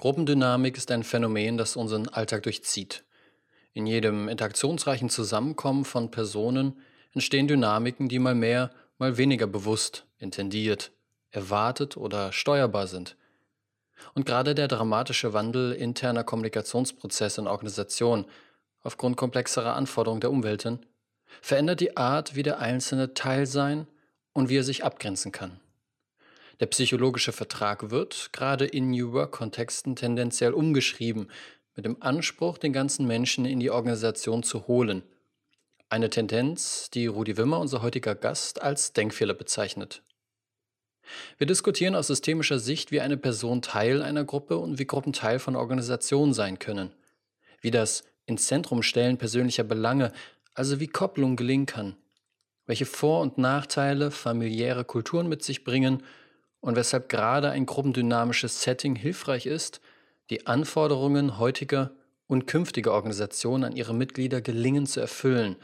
Gruppendynamik ist ein Phänomen, das unseren Alltag durchzieht. In jedem interaktionsreichen Zusammenkommen von Personen entstehen Dynamiken, die mal mehr, mal weniger bewusst, intendiert, erwartet oder steuerbar sind. Und gerade der dramatische Wandel interner Kommunikationsprozesse in Organisationen aufgrund komplexerer Anforderungen der Umwelten verändert die Art, wie der Einzelne Teil sein und wie er sich abgrenzen kann. Der psychologische Vertrag wird, gerade in New Work-Kontexten, tendenziell umgeschrieben, mit dem Anspruch, den ganzen Menschen in die Organisation zu holen. Eine Tendenz, die Rudi Wimmer, unser heutiger Gast, als Denkfehler bezeichnet. Wir diskutieren aus systemischer Sicht, wie eine Person Teil einer Gruppe und wie Gruppen Teil von Organisationen sein können. Wie das ins Zentrum stellen persönlicher Belange, also wie Kopplung gelingen kann. Welche Vor- und Nachteile familiäre Kulturen mit sich bringen und weshalb gerade ein gruppendynamisches Setting hilfreich ist, die Anforderungen heutiger und künftiger Organisationen an ihre Mitglieder gelingen zu erfüllen,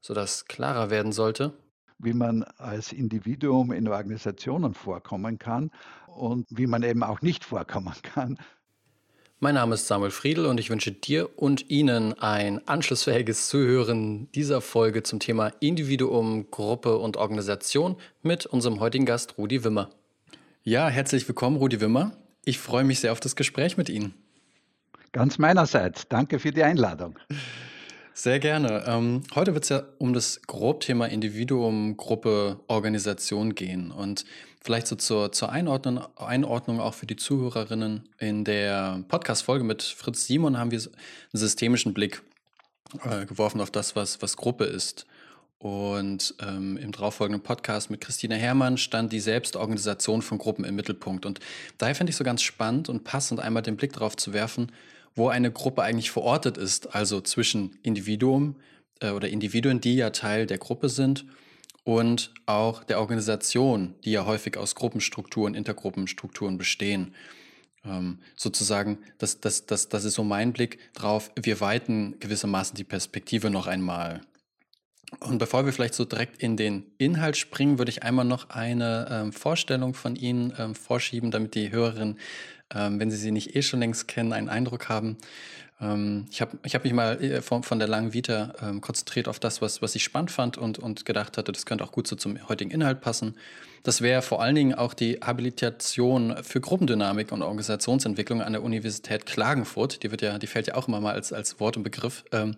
sodass klarer werden sollte, wie man als Individuum in Organisationen vorkommen kann und wie man eben auch nicht vorkommen kann. Mein Name ist Samuel Friedl und ich wünsche dir und Ihnen ein anschlussfähiges Zuhören dieser Folge zum Thema Individuum, Gruppe und Organisation mit unserem heutigen Gast Rudi Wimmer. Ja, herzlich willkommen, Rudi Wimmer. Ich freue mich sehr auf das Gespräch mit Ihnen. Ganz meinerseits. Danke für die Einladung. Sehr gerne. Ähm, heute wird es ja um das Grobthema Individuum, Gruppe, Organisation gehen. Und vielleicht so zur, zur Einordnung, Einordnung auch für die Zuhörerinnen. In der Podcast-Folge mit Fritz Simon haben wir einen systemischen Blick äh, geworfen auf das, was, was Gruppe ist. Und ähm, im darauffolgenden Podcast mit Christina Herrmann stand die Selbstorganisation von Gruppen im Mittelpunkt. Und daher fände ich so ganz spannend und passend, einmal den Blick darauf zu werfen, wo eine Gruppe eigentlich verortet ist, also zwischen Individuum äh, oder Individuen, die ja Teil der Gruppe sind, und auch der Organisation, die ja häufig aus Gruppenstrukturen, Intergruppenstrukturen bestehen. Ähm, sozusagen, das, das, das, das ist so mein Blick drauf. Wir weiten gewissermaßen die Perspektive noch einmal. Und bevor wir vielleicht so direkt in den Inhalt springen, würde ich einmal noch eine ähm, Vorstellung von Ihnen ähm, vorschieben, damit die Hörerinnen, ähm, wenn sie sie nicht eh schon längst kennen, einen Eindruck haben. Ähm, ich habe ich hab mich mal äh, von, von der langen Vita ähm, konzentriert auf das, was, was ich spannend fand und, und gedacht hatte, das könnte auch gut so zum heutigen Inhalt passen. Das wäre vor allen Dingen auch die Habilitation für Gruppendynamik und Organisationsentwicklung an der Universität Klagenfurt. Die wird ja, die fällt ja auch immer mal als, als Wort und Begriff ähm,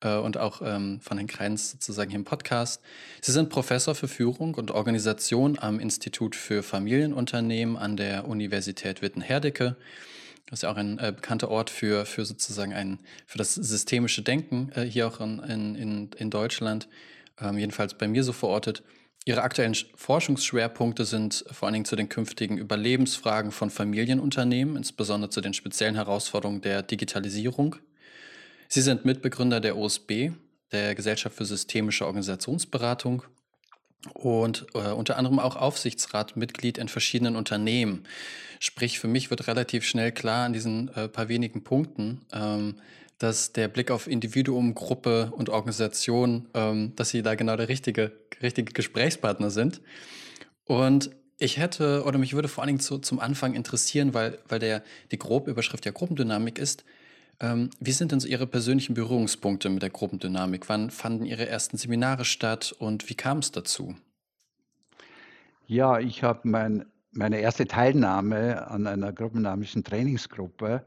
äh, und auch ähm, von Herrn Kreins sozusagen hier im Podcast. Sie sind Professor für Führung und Organisation am Institut für Familienunternehmen an der Universität Witten-Herdecke. Das ist ja auch ein äh, bekannter Ort für, für sozusagen ein, für das systemische Denken äh, hier auch in, in, in Deutschland, ähm, jedenfalls bei mir so verortet. Ihre aktuellen Forschungsschwerpunkte sind vor allen Dingen zu den künftigen Überlebensfragen von Familienunternehmen, insbesondere zu den speziellen Herausforderungen der Digitalisierung. Sie sind Mitbegründer der OSB, der Gesellschaft für systemische Organisationsberatung und äh, unter anderem auch Aufsichtsratmitglied in verschiedenen Unternehmen. Sprich, für mich wird relativ schnell klar an diesen äh, paar wenigen Punkten, ähm, dass der Blick auf Individuum, Gruppe und Organisation, ähm, dass sie da genau der richtige, richtige Gesprächspartner sind. Und ich hätte, oder mich würde vor allen Dingen zu, zum Anfang interessieren, weil, weil der, die Grobüberschrift ja Gruppendynamik ist. Ähm, wie sind denn so Ihre persönlichen Berührungspunkte mit der Gruppendynamik? Wann fanden Ihre ersten Seminare statt und wie kam es dazu? Ja, ich habe mein, meine erste Teilnahme an einer gruppendynamischen Trainingsgruppe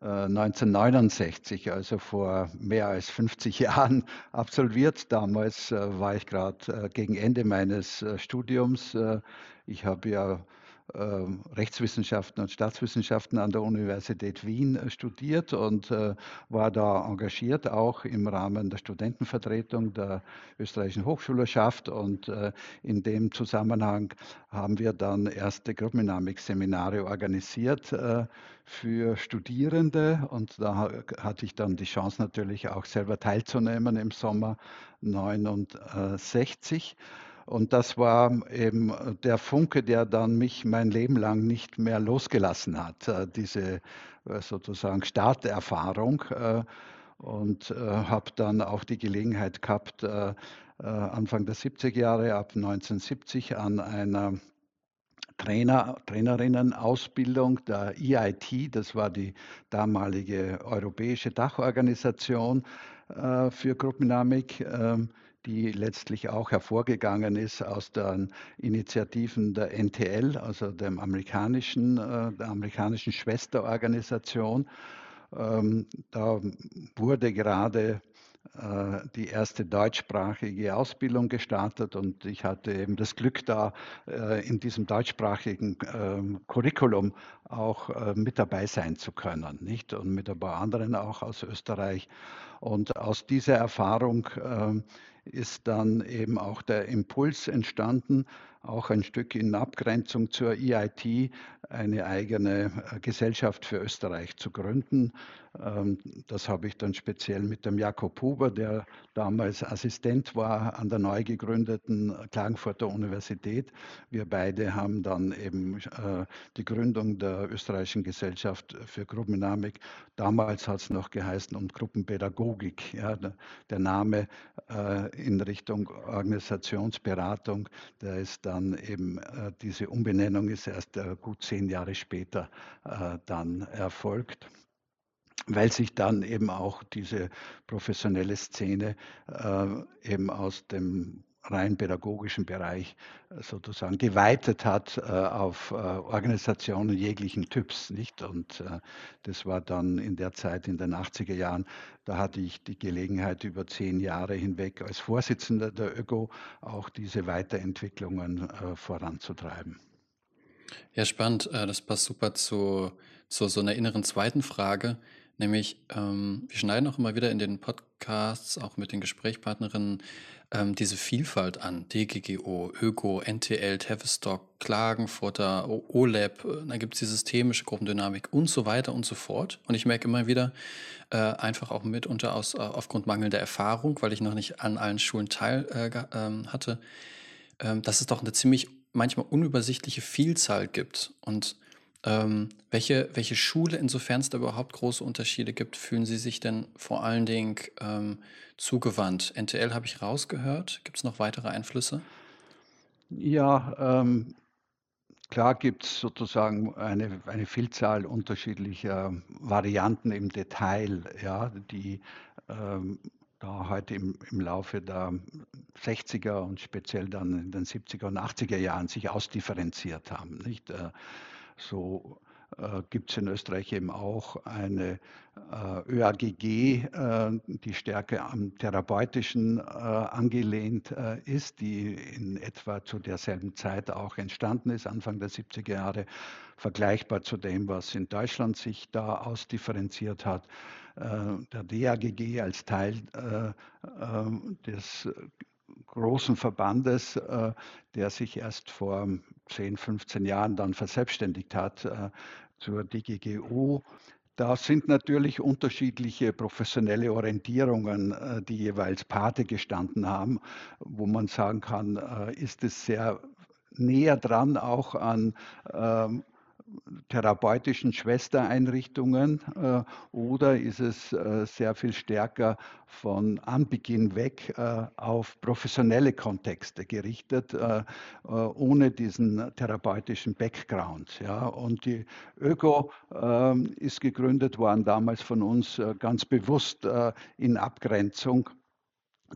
1969, äh, also vor mehr als 50 Jahren, absolviert. Damals äh, war ich gerade äh, gegen Ende meines Studiums. Ich habe ja Rechtswissenschaften und Staatswissenschaften an der Universität Wien äh, studiert und äh, war da engagiert, auch im Rahmen der Studentenvertretung der österreichischen Hochschulerschaft. Und äh, in dem Zusammenhang haben wir dann erste Gruppendynamik-Seminare organisiert für Studierende. Und da hatte ich dann die Chance natürlich auch selber teilzunehmen im Sommer 69. Und das war eben der Funke, der dann mich mein Leben lang nicht mehr losgelassen hat, äh, diese äh, sozusagen Starterfahrung. Äh, und habe dann auch die Gelegenheit gehabt, Anfang der 70er Jahre, ab 1970 an einer Trainer, Trainerinnenausbildung der EIT, das war die damalige europäische Dachorganisation äh, für Gruppendynamik, äh, die letztlich auch hervorgegangen ist aus den Initiativen der NTL, also dem amerikanischen, äh, der amerikanischen Schwesterorganisation. Ähm, da wurde gerade äh, die erste deutschsprachige Ausbildung gestartet und ich hatte eben das Glück, da äh, in diesem deutschsprachigen ähm, Curriculum auch mit dabei sein zu können, nicht? Und mit ein paar anderen auch aus Österreich. Und aus dieser Erfahrung ähm, ist dann eben auch der Impuls entstanden, auch ein Stück in Abgrenzung zur EIT eine eigene äh, Gesellschaft für Österreich zu gründen. Ähm, das habe ich dann speziell mit dem Jakob Huber, der damals Assistent war an der neu gegründeten Klagenfurter Universität. Wir beide haben dann eben äh, die Gründung der österreichischen Gesellschaft für Gruppendynamik, damals hat es noch geheißen, und Gruppenpädagogik. Ja, der Name äh, in Richtung Organisationsberatung, der ist dann eben, äh, diese Umbenennung ist erst gut zehn Jahre später dann erfolgt weil sich dann eben auch diese professionelle Szene äh, eben aus dem rein pädagogischen Bereich äh, sozusagen geweitet hat äh, auf äh, Organisationen jeglichen Typs, nicht? Und äh, das war dann in der Zeit in den 80er Jahren, da hatte ich die Gelegenheit über zehn Jahre hinweg als Vorsitzender der ÖGO auch diese Weiterentwicklungen äh, voranzutreiben. Ja, spannend. Das passt super zu, zu so einer inneren zweiten Frage. Nämlich, ähm, wir schneiden auch immer wieder in den Podcasts, auch mit den Gesprächspartnerinnen, ähm, diese Vielfalt an. DGGO, ÖGO, NTL, Tavistock, Klagenfurter, OLAB, äh, dann gibt es die systemische Gruppendynamik und so weiter und so fort. Und ich merke immer wieder, äh, einfach auch mitunter aus, äh, aufgrund mangelnder Erfahrung, weil ich noch nicht an allen Schulen teil äh, ähm, hatte, ähm, dass es doch eine ziemlich manchmal unübersichtliche Vielzahl gibt. Und ähm, welche, welche Schule, insofern es da überhaupt große Unterschiede gibt, fühlen Sie sich denn vor allen Dingen ähm, zugewandt? NTL habe ich rausgehört. Gibt es noch weitere Einflüsse? Ja, ähm, klar gibt es sozusagen eine, eine Vielzahl unterschiedlicher Varianten im Detail, ja, die ähm, da heute im, im Laufe der 60er und speziell dann in den 70er und 80er Jahren sich ausdifferenziert haben. Nicht? Äh, so äh, gibt es in Österreich eben auch eine äh, ÖAGG, äh, die stärker am therapeutischen äh, angelehnt äh, ist, die in etwa zu derselben Zeit auch entstanden ist, Anfang der 70er Jahre, vergleichbar zu dem, was in Deutschland sich da ausdifferenziert hat. Äh, der DAGG als Teil des großen Verbandes, äh, der sich erst vor 10, 15 Jahren dann verselbstständigt hat äh, zur DGGU. Da sind natürlich unterschiedliche professionelle Orientierungen, äh, die jeweils Pate gestanden haben, wo man sagen kann, ist es sehr näher dran auch an ähm, therapeutischen Schwestereinrichtungen äh, oder ist es äh, sehr viel stärker von Anbeginn weg äh, auf professionelle Kontexte gerichtet, äh, äh, ohne diesen therapeutischen Background. Ja? Und die ÖKO ähm, ist gegründet worden damals von uns äh, ganz bewusst in Abgrenzung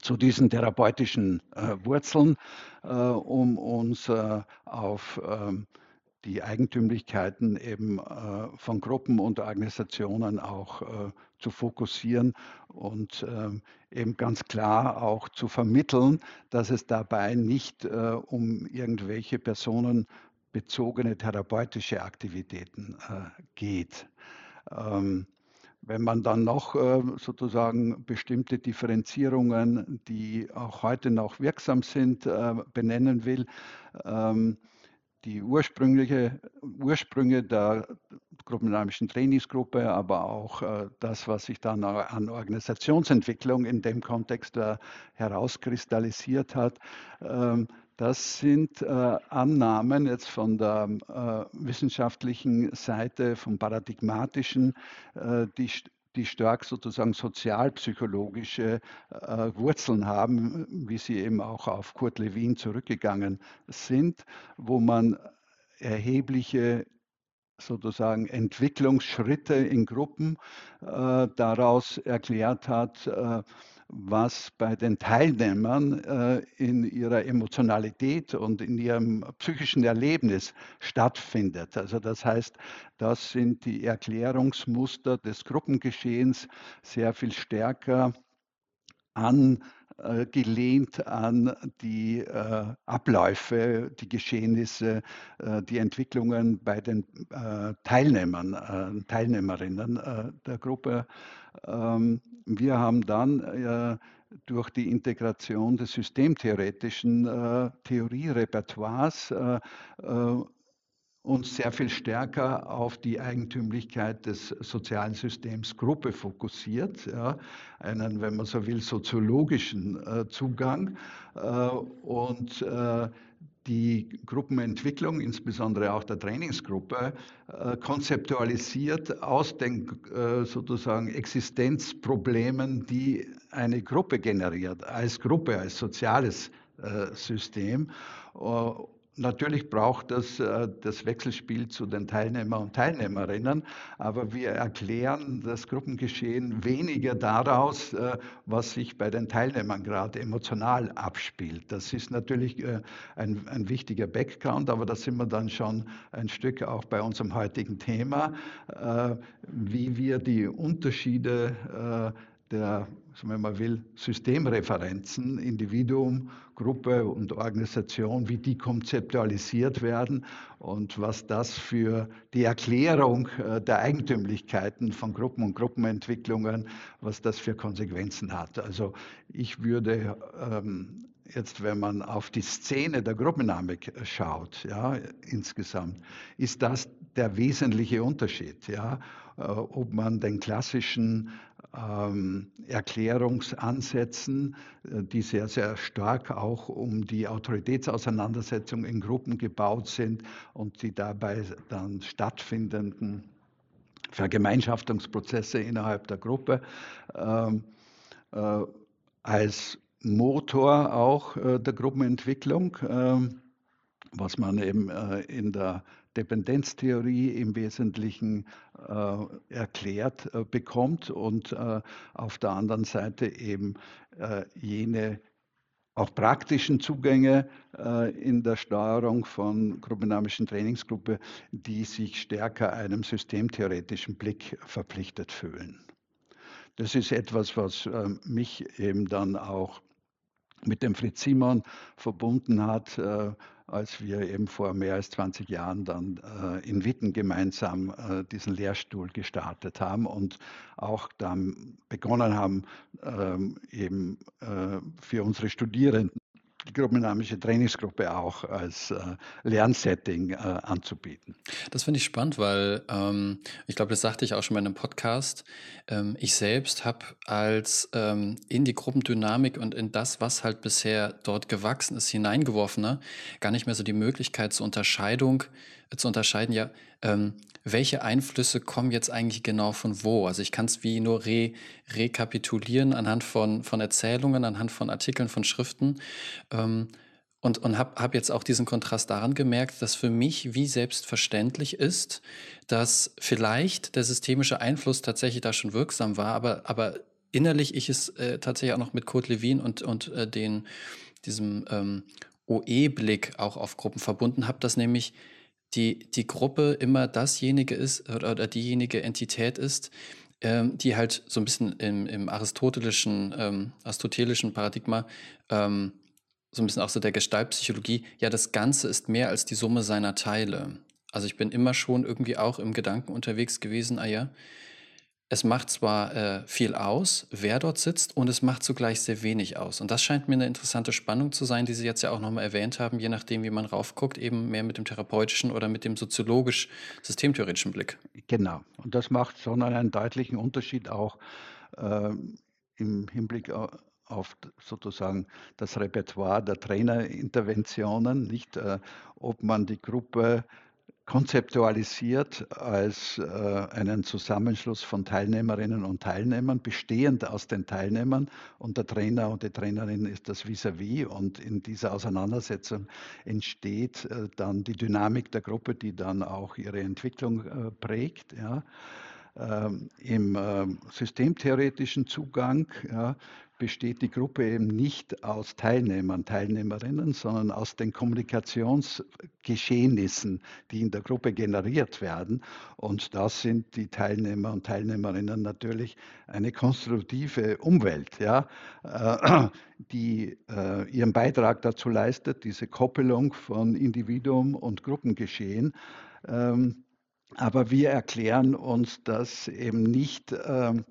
zu diesen therapeutischen Wurzeln, um uns auf ähm, die Eigentümlichkeiten eben äh, von Gruppen und Organisationen auch äh, zu fokussieren und ähm, eben ganz klar auch zu vermitteln, dass es dabei nicht äh, um irgendwelche personenbezogene therapeutische Aktivitäten geht. Ähm, wenn man dann noch sozusagen bestimmte Differenzierungen, die auch heute noch wirksam sind, benennen will, ähm, die ursprüngliche Ursprünge der gruppendynamischen Trainingsgruppe, aber auch äh, das, was sich dann an Organisationsentwicklung in dem Kontext äh, herauskristallisiert hat. Ähm, das sind äh, Annahmen jetzt von der äh, wissenschaftlichen Seite, vom paradigmatischen, die die stark sozusagen sozialpsychologische äh, Wurzeln haben, wie sie eben auch auf Kurt Lewin zurückgegangen sind, wo man erhebliche sozusagen Entwicklungsschritte in Gruppen äh, daraus erklärt hat, äh, was bei den Teilnehmern äh, in ihrer Emotionalität und in ihrem psychischen Erlebnis stattfindet. Also das heißt, das sind die Erklärungsmuster des Gruppengeschehens sehr viel stärker an äh, gelehnt an die äh, Abläufe, die Geschehnisse, äh, die Entwicklungen bei den äh, Teilnehmern, äh, Teilnehmerinnen der Gruppe. Ähm, wir haben dann durch die Integration des systemtheoretischen Theorierepertoires uns sehr viel stärker auf die Eigentümlichkeit des sozialen Systems Gruppe fokussiert, ja, einen, wenn man so will, soziologischen äh, Zugang äh, und äh, die Gruppenentwicklung, insbesondere auch der Trainingsgruppe, äh, konzeptualisiert aus den äh, sozusagen Existenzproblemen, die eine Gruppe generiert, als Gruppe, als soziales äh, System Natürlich braucht es äh, das Wechselspiel zu den Teilnehmern und Teilnehmerinnen, aber wir erklären das Gruppengeschehen weniger daraus, äh, was sich bei den Teilnehmern gerade emotional abspielt. Das ist natürlich äh, ein, ein wichtiger Background, aber da sind wir dann schon ein Stück auch bei unserem heutigen Thema, wie wir die Unterschiede der, wenn man will, Systemreferenzen, Individuum, Gruppe und Organisation, wie die konzeptualisiert werden und was das für die Erklärung äh, der Eigentümlichkeiten von Gruppen und Gruppenentwicklungen, was das für Konsequenzen hat. Also ich würde ähm, jetzt, wenn man auf die Szene der Gruppendynamik schaut, ja, insgesamt, ist das der wesentliche Unterschied, ja, äh, ob man den klassischen ähm, Erklärungsansätzen, äh, die sehr, sehr stark auch um die Autoritätsauseinandersetzung in Gruppen gebaut sind und die dabei dann stattfindenden Vergemeinschaftungsprozesse innerhalb der Gruppe ähm, äh, als Motor auch äh, der Gruppenentwicklung, äh, was man eben äh, in der Dependenztheorie im Wesentlichen äh, erklärt äh, bekommt und äh, auf der anderen Seite eben äh, jene auch praktischen Zugänge äh, in der Steuerung von gruppendynamischen Trainingsgruppe, die sich stärker einem systemtheoretischen Blick verpflichtet fühlen. Das ist etwas, was äh, mich eben dann auch mit dem Fritz Simon verbunden hat, als wir eben vor mehr als 20 Jahren dann äh, in Witten gemeinsam äh, diesen Lehrstuhl gestartet haben und auch dann begonnen haben, ähm, eben äh, für unsere Studierenden die gruppendynamische Trainingsgruppe auch als äh, Lernsetting äh, anzubieten. Das finde ich spannend, weil ähm, ich glaube, das sagte ich auch schon mal in einem Podcast. Ähm, ich selbst habe als ähm, in die Gruppendynamik und in das, was halt bisher dort gewachsen ist, hineingeworfener, gar nicht mehr so die Möglichkeit zur Unterscheidung zu unterscheiden, ja, ähm, welche Einflüsse kommen jetzt eigentlich genau von wo? Also ich kann es wie nur re rekapitulieren anhand von, von Erzählungen, anhand von Artikeln, von Schriften. Ähm, und, und habe hab jetzt auch diesen Kontrast daran gemerkt, dass für mich wie selbstverständlich ist, dass vielleicht der systemische Einfluss tatsächlich da schon wirksam war, aber, aber innerlich ich es äh, tatsächlich auch noch mit Kurt Lewin und, und äh, den, diesem ähm, OE-Blick auch auf Gruppen verbunden habe, dass nämlich die, die Gruppe immer dasjenige ist oder, oder diejenige Entität ist, ähm, die halt so ein bisschen im, im aristotelischen, ähm, aristotelischen Paradigma, ähm, so ein bisschen auch so der Gestaltpsychologie, ja, das Ganze ist mehr als die Summe seiner Teile. Also ich bin immer schon irgendwie auch im Gedanken unterwegs gewesen, ah ja, es macht zwar äh, viel aus, wer dort sitzt, und es macht zugleich sehr wenig aus. Und das scheint mir eine interessante Spannung zu sein, die Sie jetzt ja auch nochmal erwähnt haben, je nachdem, wie man raufguckt, eben mehr mit dem therapeutischen oder mit dem soziologisch-systemtheoretischen Blick. Genau. Und das macht schon einen deutlichen Unterschied auch äh, im Hinblick auf sozusagen das Repertoire der Trainerinterventionen, nicht, äh, ob man die Gruppe konzeptualisiert als äh, einen Zusammenschluss von Teilnehmerinnen und Teilnehmern, bestehend aus den Teilnehmern und der Trainer und die Trainerin ist das vis-à-vis -vis und in dieser Auseinandersetzung entsteht äh, dann die Dynamik der Gruppe, die dann auch ihre Entwicklung äh, prägt. Ja. Ähm, Im ähm, systemtheoretischen Zugang ja, besteht die Gruppe eben nicht aus Teilnehmern, Teilnehmerinnen, sondern aus den Kommunikationsgeschehnissen, die in der Gruppe generiert werden. Und da sind die Teilnehmer und Teilnehmerinnen natürlich eine konstruktive Umwelt, ja, äh, die äh, ihren Beitrag dazu leistet, diese Koppelung von Individuum und Gruppengeschehen. Ähm, aber wir erklären uns das eben nicht ähm,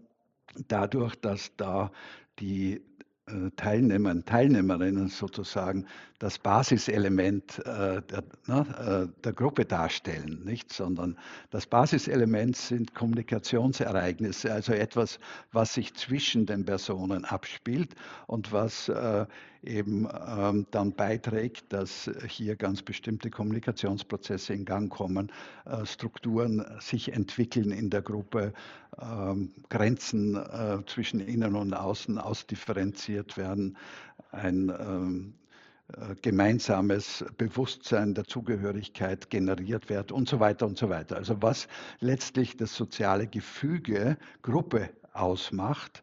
dadurch, dass da die äh, Teilnehmer Teilnehmerinnen sozusagen das Basiselement äh, der, ne, äh, der, Gruppe darstellen, nicht? sondern das Basiselement sind Kommunikationsereignisse, also etwas, was sich zwischen den Personen abspielt und was äh, eben ähm, dann beiträgt, dass hier ganz bestimmte Kommunikationsprozesse in Gang kommen, äh, Strukturen sich entwickeln in der Gruppe, ähm, Grenzen äh, zwischen innen und außen ausdifferenziert werden, ein ähm, äh, gemeinsames Bewusstsein der Zugehörigkeit generiert wird und so weiter und so weiter. Also was letztlich das soziale Gefüge Gruppe ausmacht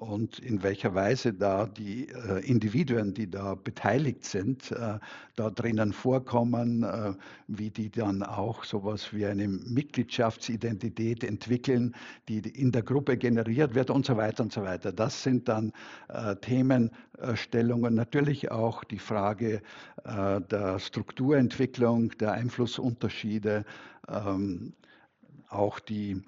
und in welcher Weise da die äh, Individuen, die da beteiligt sind, äh, da drinnen vorkommen, äh, wie die dann auch sowas wie eine Mitgliedschaftsidentität entwickeln, die in der Gruppe generiert wird und so weiter und so weiter. Das sind dann äh, Themenstellungen, natürlich auch die Frage äh, der Strukturentwicklung, der Einflussunterschiede, ähm, auch die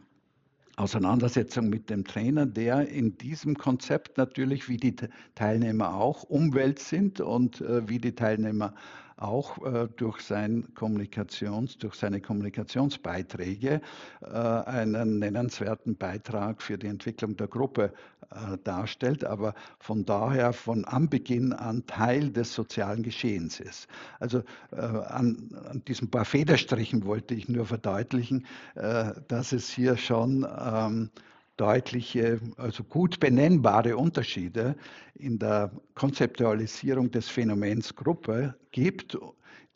Auseinandersetzung mit dem Trainer, der in diesem Konzept natürlich wie die Teilnehmer auch Umwelt sind und äh, wie die Teilnehmer auch äh, durch, sein Kommunikations, durch seine Kommunikationsbeiträge äh, einen nennenswerten Beitrag für die Entwicklung der Gruppe äh, darstellt, aber von daher von Anbeginn an Teil des sozialen Geschehens ist. Also äh, an, an, diesen paar Federstrichen wollte ich nur verdeutlichen, äh, dass es hier schon ähm, deutliche, also gut benennbare Unterschiede in der Konzeptualisierung des Phänomens Gruppe gibt,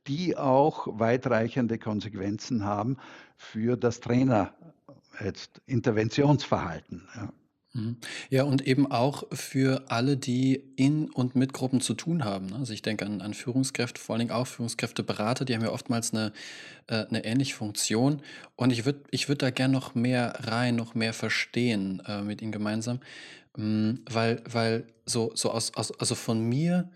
die auch weitreichende Konsequenzen haben für das Trainer jetzt Interventionsverhalten. Ja. Mhm. Ja, und eben auch für alle, die in und mit Gruppen zu tun haben. ne? Also ich denke an, an Führungskräfte, vor allen Dingen auch Führungskräfteberater, die haben ja oftmals eine, äh, eine ähnliche Funktion. Und ich würde ich würd da gern noch mehr rein, noch mehr verstehen äh, mit Ihnen gemeinsam. Mm, Weil, weil so, so aus, aus, also von mir,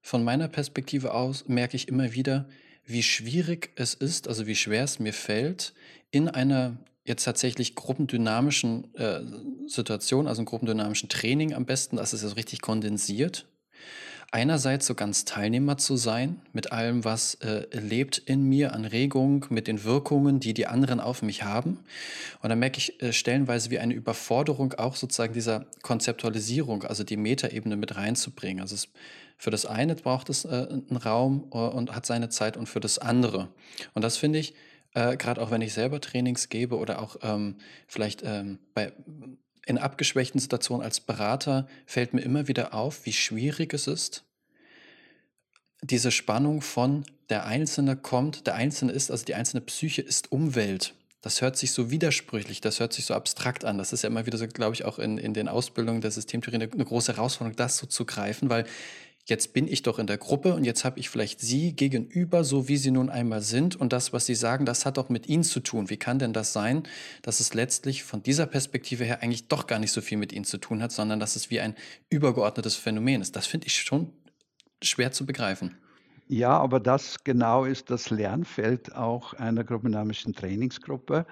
von meiner Perspektive aus, merke ich immer wieder, wie schwierig es ist, also wie schwer es mir fällt, in einer jetzt tatsächlich gruppendynamischen äh, Situation, also einem gruppendynamischen Training am besten, das ist ja so richtig kondensiert. Einerseits so ganz Teilnehmer zu sein mit allem, was äh, lebt in mir an Regung, mit den Wirkungen, die die anderen auf mich haben. Und dann merke ich äh, stellenweise wie eine Überforderung auch sozusagen dieser Konzeptualisierung, also die Metaebene mit reinzubringen. Also es, für das eine braucht es äh, einen Raum äh, und hat seine Zeit und für das andere. Und das finde ich, äh, gerade auch wenn ich selber Trainings gebe oder auch ähm, vielleicht ähm, bei, in abgeschwächten Situationen als Berater, fällt mir immer wieder auf, wie schwierig es ist, diese Spannung von der Einzelne kommt, der Einzelne ist, also die einzelne Psyche ist Umwelt. Das hört sich so widersprüchlich, das hört sich so abstrakt an. Das ist ja immer wieder so, glaube ich, auch in, in den Ausbildungen der Systemtheorie eine, eine große Herausforderung, das so zu greifen, weil jetzt bin ich doch in der Gruppe und jetzt habe ich vielleicht Sie gegenüber, so wie Sie nun einmal sind. Und das, was Sie sagen, das hat doch mit Ihnen zu tun. Wie kann denn das sein, dass es letztlich von dieser Perspektive her eigentlich doch gar nicht so viel mit Ihnen zu tun hat, sondern dass es wie ein übergeordnetes Phänomen ist? Das finde ich schon schwer zu begreifen. Ja, aber das genau ist das Lernfeld auch einer gruppendynamischen Trainingsgruppe,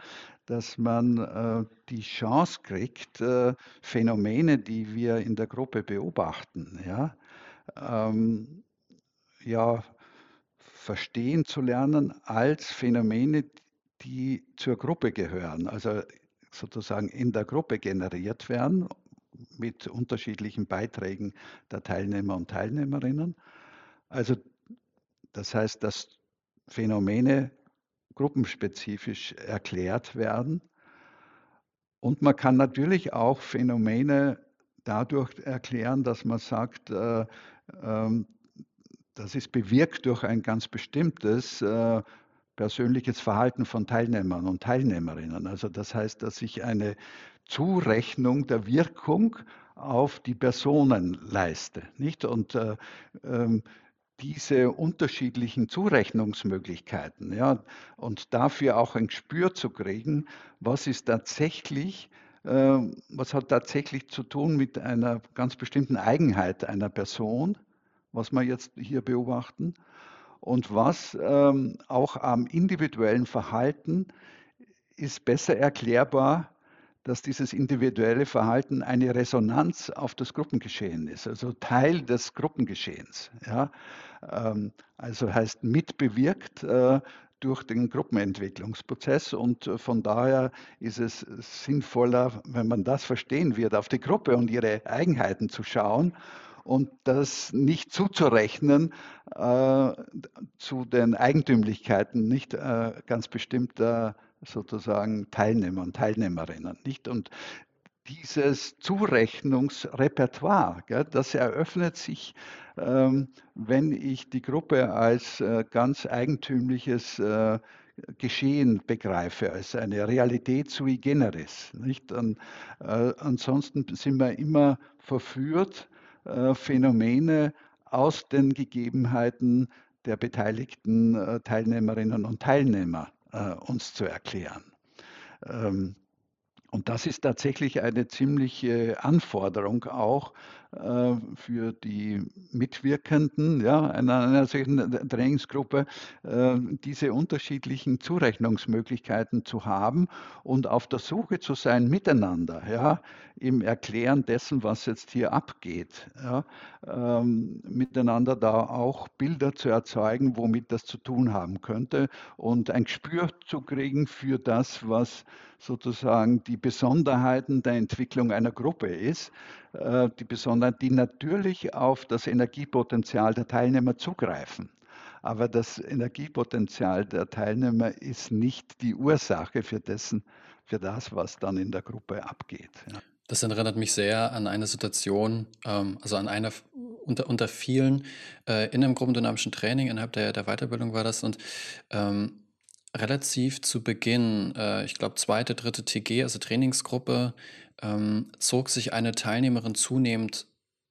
dass man äh, die Chance kriegt, äh, Phänomene, die wir in der Gruppe beobachten, ja, ähm, ja, verstehen zu lernen als Phänomene, die zur Gruppe gehören, also sozusagen in der Gruppe generiert werden mit unterschiedlichen Beiträgen der Teilnehmer und Teilnehmerinnen. Also das heißt, dass Phänomene gruppenspezifisch erklärt werden. Und man kann natürlich auch Phänomene dadurch erklären, dass man sagt, äh, das ist bewirkt durch ein ganz bestimmtes äh, persönliches Verhalten von Teilnehmern und Teilnehmerinnen. Also das heißt, dass ich eine Zurechnung der Wirkung auf die Personen leiste. Nicht? Und äh, ähm, diese unterschiedlichen Zurechnungsmöglichkeiten ja, und dafür auch ein Gespür zu kriegen, was ist tatsächlich, was hat tatsächlich zu tun mit einer ganz bestimmten Eigenheit einer Person, was wir jetzt hier beobachten, und was ähm, auch am individuellen Verhalten ist besser erklärbar dass dieses individuelle Verhalten eine Resonanz auf das Gruppengeschehen ist, also Teil des Gruppengeschehens. Ja? Ähm, also heißt mitbewirkt äh, durch den Gruppenentwicklungsprozess und von daher ist es sinnvoller, wenn man das verstehen wird, auf die Gruppe und ihre Eigenheiten zu schauen und das nicht zuzurechnen äh, zu den Eigentümlichkeiten nicht äh, ganz bestimmter sozusagen Teilnehmer und Teilnehmerinnen. Nicht? Und dieses Zurechnungsrepertoire, gell, das eröffnet sich, ähm, wenn ich die Gruppe als äh, ganz eigentümliches äh, Geschehen begreife, als eine Realität sui generis. Nicht? Und, äh, ansonsten sind wir immer verführt, äh, Phänomene aus den Gegebenheiten der beteiligten äh, Teilnehmerinnen und Teilnehmer äh, uns zu erklären. Ähm, und das ist tatsächlich eine ziemliche Anforderung auch äh, für die Mitwirkenden ja, einer, einer solchen Trainingsgruppe, äh, diese unterschiedlichen Zurechnungsmöglichkeiten zu haben und auf der Suche zu sein miteinander, ja, im Erklären dessen, was jetzt hier abgeht, ja, ähm, miteinander da auch Bilder zu erzeugen, womit das zu tun haben könnte und ein Gespür zu kriegen für das, was sozusagen die Besonderheiten der Entwicklung einer Gruppe ist, äh, die Besonderheiten, die natürlich auf das Energiepotenzial der Teilnehmer zugreifen. Aber das Energiepotenzial der Teilnehmer ist nicht die Ursache für, dessen, für das, was dann in der Gruppe abgeht. Ja. Das erinnert mich sehr an eine Situation, ähm, also an eine unter, unter vielen äh, in einem gruppendynamischen Training innerhalb der, der Weiterbildung war das und ähm, relativ zu Beginn, äh, ich glaube zweite, dritte TG, also Trainingsgruppe, ähm, zog sich eine Teilnehmerin zunehmend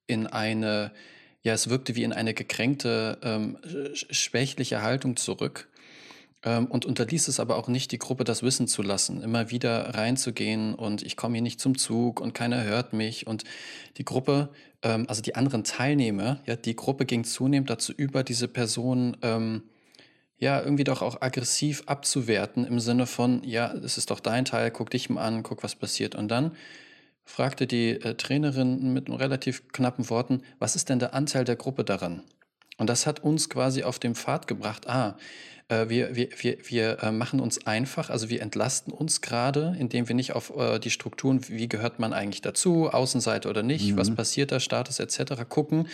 in eine, ja, es wirkte wie in eine gekränkte, ähm, schwächliche Haltung zurück ähm, und unterließ es aber auch nicht, die Gruppe das wissen zu lassen, immer wieder reinzugehen und ich komme hier nicht zum Zug und keiner hört mich. Und die Gruppe, ähm, also die anderen Teilnehmer, ja, die Gruppe ging zunehmend dazu über, diese Person ähm, ja, irgendwie doch auch aggressiv abzuwerten im Sinne von, ja, es ist doch dein Teil, guck dich mal an, guck, was passiert. Und dann fragte die äh, Trainerin mit relativ knappen Worten, was ist denn der Anteil der Gruppe daran? Und das hat uns quasi auf den Pfad gebracht, ah, äh, wir, wir, wir, wir äh, machen uns einfach, also wir entlasten uns gerade, indem wir nicht auf äh, die Strukturen, wie gehört man eigentlich dazu, Außenseite oder nicht, mhm. was passiert da, Status etc. gucken,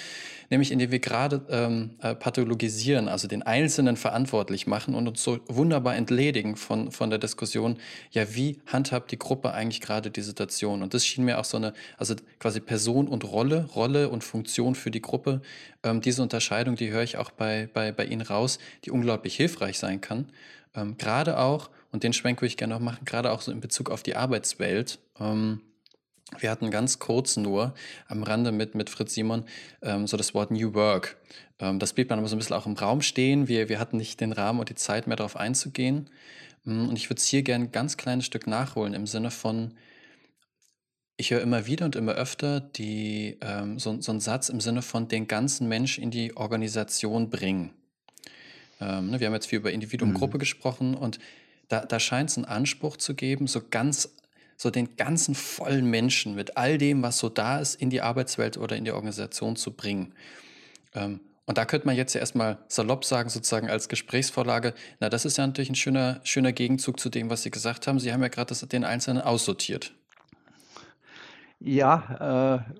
nämlich indem wir gerade ähm, äh, pathologisieren, also den Einzelnen verantwortlich machen und uns so wunderbar entledigen von, von der Diskussion, ja, wie handhabt die Gruppe eigentlich gerade die Situation? Und das schien mir auch so eine, also quasi Person und Rolle, Rolle und Funktion für die Gruppe, ähm, diese Unterscheidung, die höre ich auch bei, bei, bei Ihnen raus, die unglaublich hilfreich sein kann. Ähm, gerade auch, und den Schwenk würde ich gerne noch machen, gerade auch so in Bezug auf die Arbeitswelt. Ähm, wir hatten ganz kurz nur am Rande mit, mit Fritz Simon ähm, so das Wort New Work. Ähm, das blieb dann aber so ein bisschen auch im Raum stehen. Wir, wir hatten nicht den Rahmen und die Zeit mehr darauf einzugehen. Mm, und ich würde es hier gerne ein ganz kleines Stück nachholen im Sinne von, ich höre immer wieder und immer öfter die, ähm, so, so einen Satz im Sinne von den ganzen Mensch in die Organisation bringen. Ähm, ne, wir haben jetzt viel über Individuum, mhm. Gruppe gesprochen und da, da scheint es einen Anspruch zu geben, so ganz so den ganzen vollen Menschen mit all dem, was so da ist, in die Arbeitswelt oder in die Organisation zu bringen. Ähm, und da könnte man jetzt ja erstmal salopp sagen, sozusagen als Gesprächsvorlage, na, das ist ja natürlich ein schöner, schöner Gegenzug zu dem, was Sie gesagt haben. Sie haben ja gerade den Einzelnen aussortiert. Ja, äh,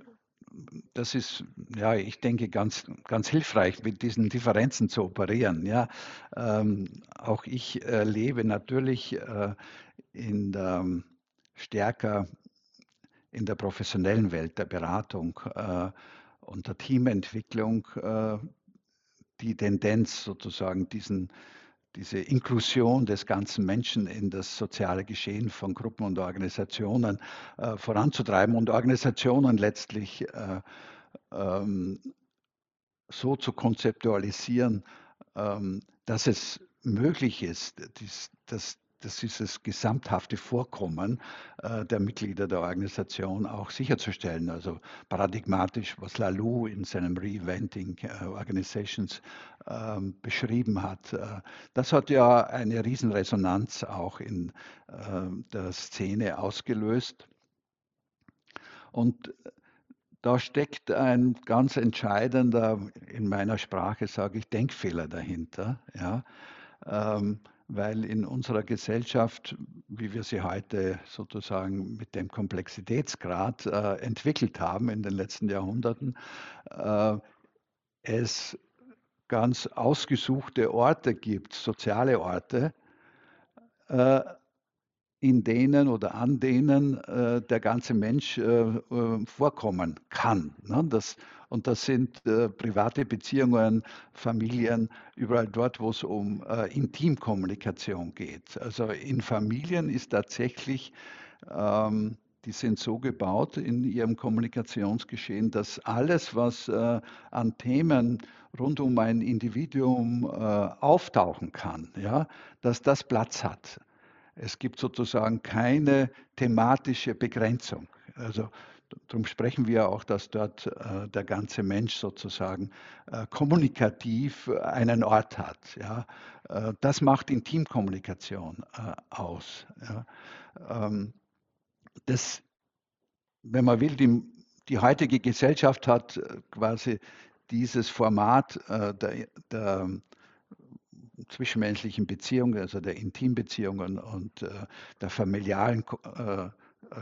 das ist, ja, ich denke, ganz, ganz hilfreich, mit diesen Differenzen zu operieren. Ja. Ähm, auch ich äh, lebe natürlich äh, in der, stärker in der professionellen Welt der Beratung äh, und der Teamentwicklung äh, die Tendenz sozusagen diesen diese Inklusion des ganzen Menschen in das soziale Geschehen von Gruppen und Organisationen äh, voranzutreiben und Organisationen letztlich äh, ähm, so zu konzeptualisieren, ähm, dass es möglich ist, dies, dass das ist das gesamthafte Vorkommen äh, der Mitglieder der Organisation auch sicherzustellen. Also paradigmatisch, was Lalou in seinem Reinventing äh, Organizations ähm, beschrieben hat. Äh, das hat ja eine Riesenresonanz auch in äh, der Szene ausgelöst. Und da steckt ein ganz entscheidender, in meiner Sprache sage ich, Denkfehler dahinter. Ja. Ähm, weil in unserer Gesellschaft, wie wir sie heute sozusagen mit dem Komplexitätsgrad äh, entwickelt haben in den letzten Jahrhunderten, äh, es ganz ausgesuchte Orte gibt, soziale Orte, äh, in denen oder an denen äh, der ganze Mensch äh, äh, vorkommen kann. Ne? Das, und das sind äh, private Beziehungen, Familien, überall dort, wo es um äh, Intimkommunikation geht. Also in Familien ist tatsächlich, ähm, die sind so gebaut in ihrem Kommunikationsgeschehen, dass alles, was äh, an Themen rund um ein Individuum auftauchen kann, ja, dass das Platz hat. Es gibt sozusagen keine thematische Begrenzung. Also darum sprechen wir auch, dass dort äh, der ganze Mensch sozusagen äh, kommunikativ einen Ort hat. Ja. Äh, das macht Intimkommunikation äh, aus. Ja. Ähm, das, wenn man will, die, die heutige Gesellschaft hat äh, quasi dieses Format äh, der, der zwischenmenschlichen Beziehungen, also der Intimbeziehungen und äh, der familialen äh,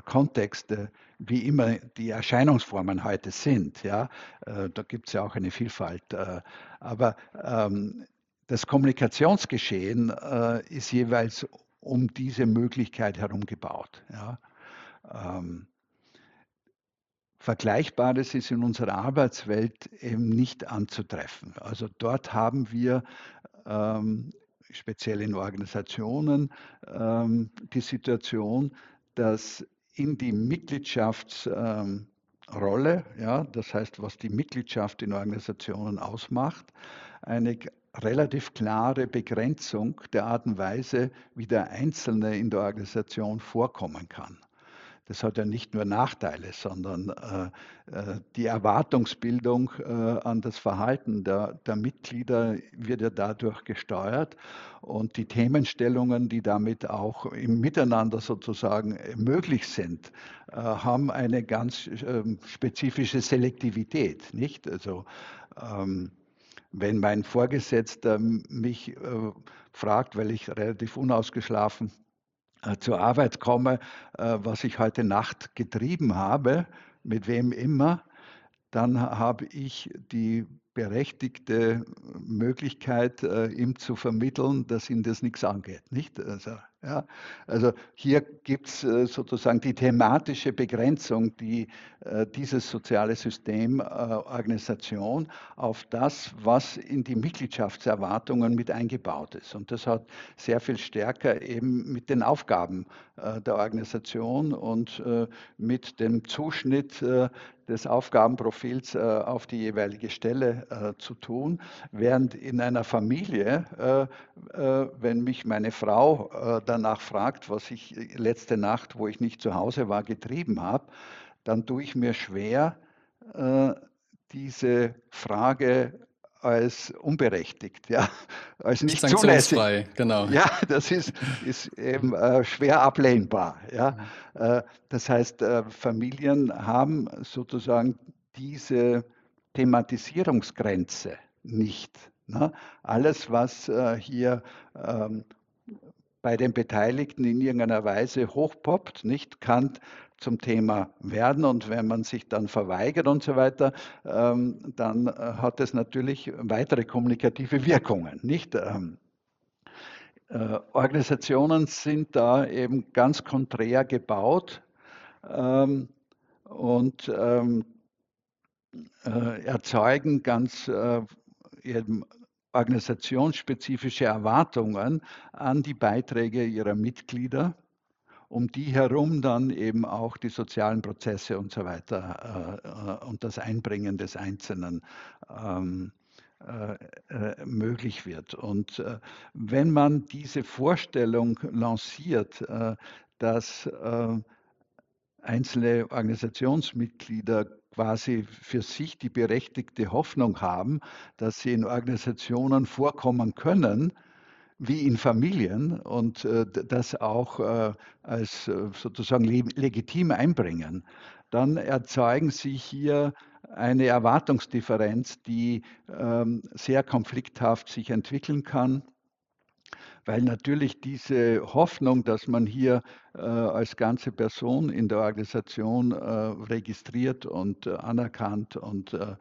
Kontexte, wie immer die Erscheinungsformen heute sind. Ja? Äh, da gibt es ja auch eine Vielfalt. Äh, aber ähm, das Kommunikationsgeschehen ist jeweils um diese Möglichkeit herum gebaut. Ja? Ähm, Vergleichbares ist in unserer Arbeitswelt eben nicht anzutreffen. Also dort haben wir ähm, speziell in Organisationen ähm, die Situation, dass in die Mitgliedschaftsrolle, ja, das heißt, was die Mitgliedschaft in Organisationen ausmacht, eine relativ klare Begrenzung der Art und Weise, wie der Einzelne in der Organisation vorkommen kann das hat ja nicht nur Nachteile, sondern äh, äh, die Erwartungsbildung äh, an das Verhalten der, der, Mitglieder wird ja dadurch gesteuert und die Themenstellungen, die damit auch im Miteinander sozusagen möglich sind, haben eine ganz ähm, spezifische Selektivität, nicht? Also ähm, wenn mein Vorgesetzter mich fragt, weil ich relativ unausgeschlafen äh, zur Arbeit komme, äh, was ich heute Nacht getrieben habe, mit wem immer, dann habe ich die berechtigte Möglichkeit, äh, ihm zu vermitteln, dass ihn das nichts angeht. Nicht? Also, ja, also hier gibt es äh, sozusagen die thematische Begrenzung, die äh, dieses soziale System, äh, Organisation auf das, was in die Mitgliedschaftserwartungen mit eingebaut ist. Und das hat sehr viel stärker eben mit den Aufgaben äh, der Organisation und äh, mit dem Zuschnitt des Aufgabenprofils äh, auf die jeweilige Stelle äh, zu tun, während in einer Familie, äh, äh wenn mich meine Frau äh, danach fragt, was ich letzte Nacht, wo ich nicht zu Hause war, getrieben habe, dann tue ich mir schwer, äh, diese Frage als unberechtigt, ja, als nicht zulässig. Genau. Ja, das ist, ist eben äh, schwer ablehnbar. Ja. Äh, das heißt, äh, Familien haben sozusagen diese Thematisierungsgrenze nicht. Ne? Alles, was äh, hier ähm, bei den Beteiligten in irgendeiner Weise hochpoppt, nicht kann zum Thema werden und wenn man sich dann verweigert und so weiter, ähm, dann äh, hat es natürlich weitere kommunikative Wirkungen, nicht? Ähm, äh, Organisationen sind da eben ganz konträr gebaut ähm, und ähm, äh, erzeugen ganz äh, eben organisationsspezifische Erwartungen an die Beiträge ihrer Mitglieder, um die herum dann eben auch die sozialen Prozesse und so weiter äh, äh und das Einbringen des Einzelnen ähm, äh, äh, möglich wird. Und äh, wenn man diese Vorstellung lanciert, dass einzelne Organisationsmitglieder quasi für sich die berechtigte Hoffnung haben, dass sie in Organisationen vorkommen können, wie in Familien und äh, das auch äh, als äh, sozusagen legitim einbringen, dann erzeugen sie hier eine Erwartungsdifferenz, die ähm, sehr konflikthaft sich entwickeln kann, weil natürlich diese Hoffnung, dass man hier äh, als ganze Person in der Organisation äh, registriert und äh, anerkannt und äh,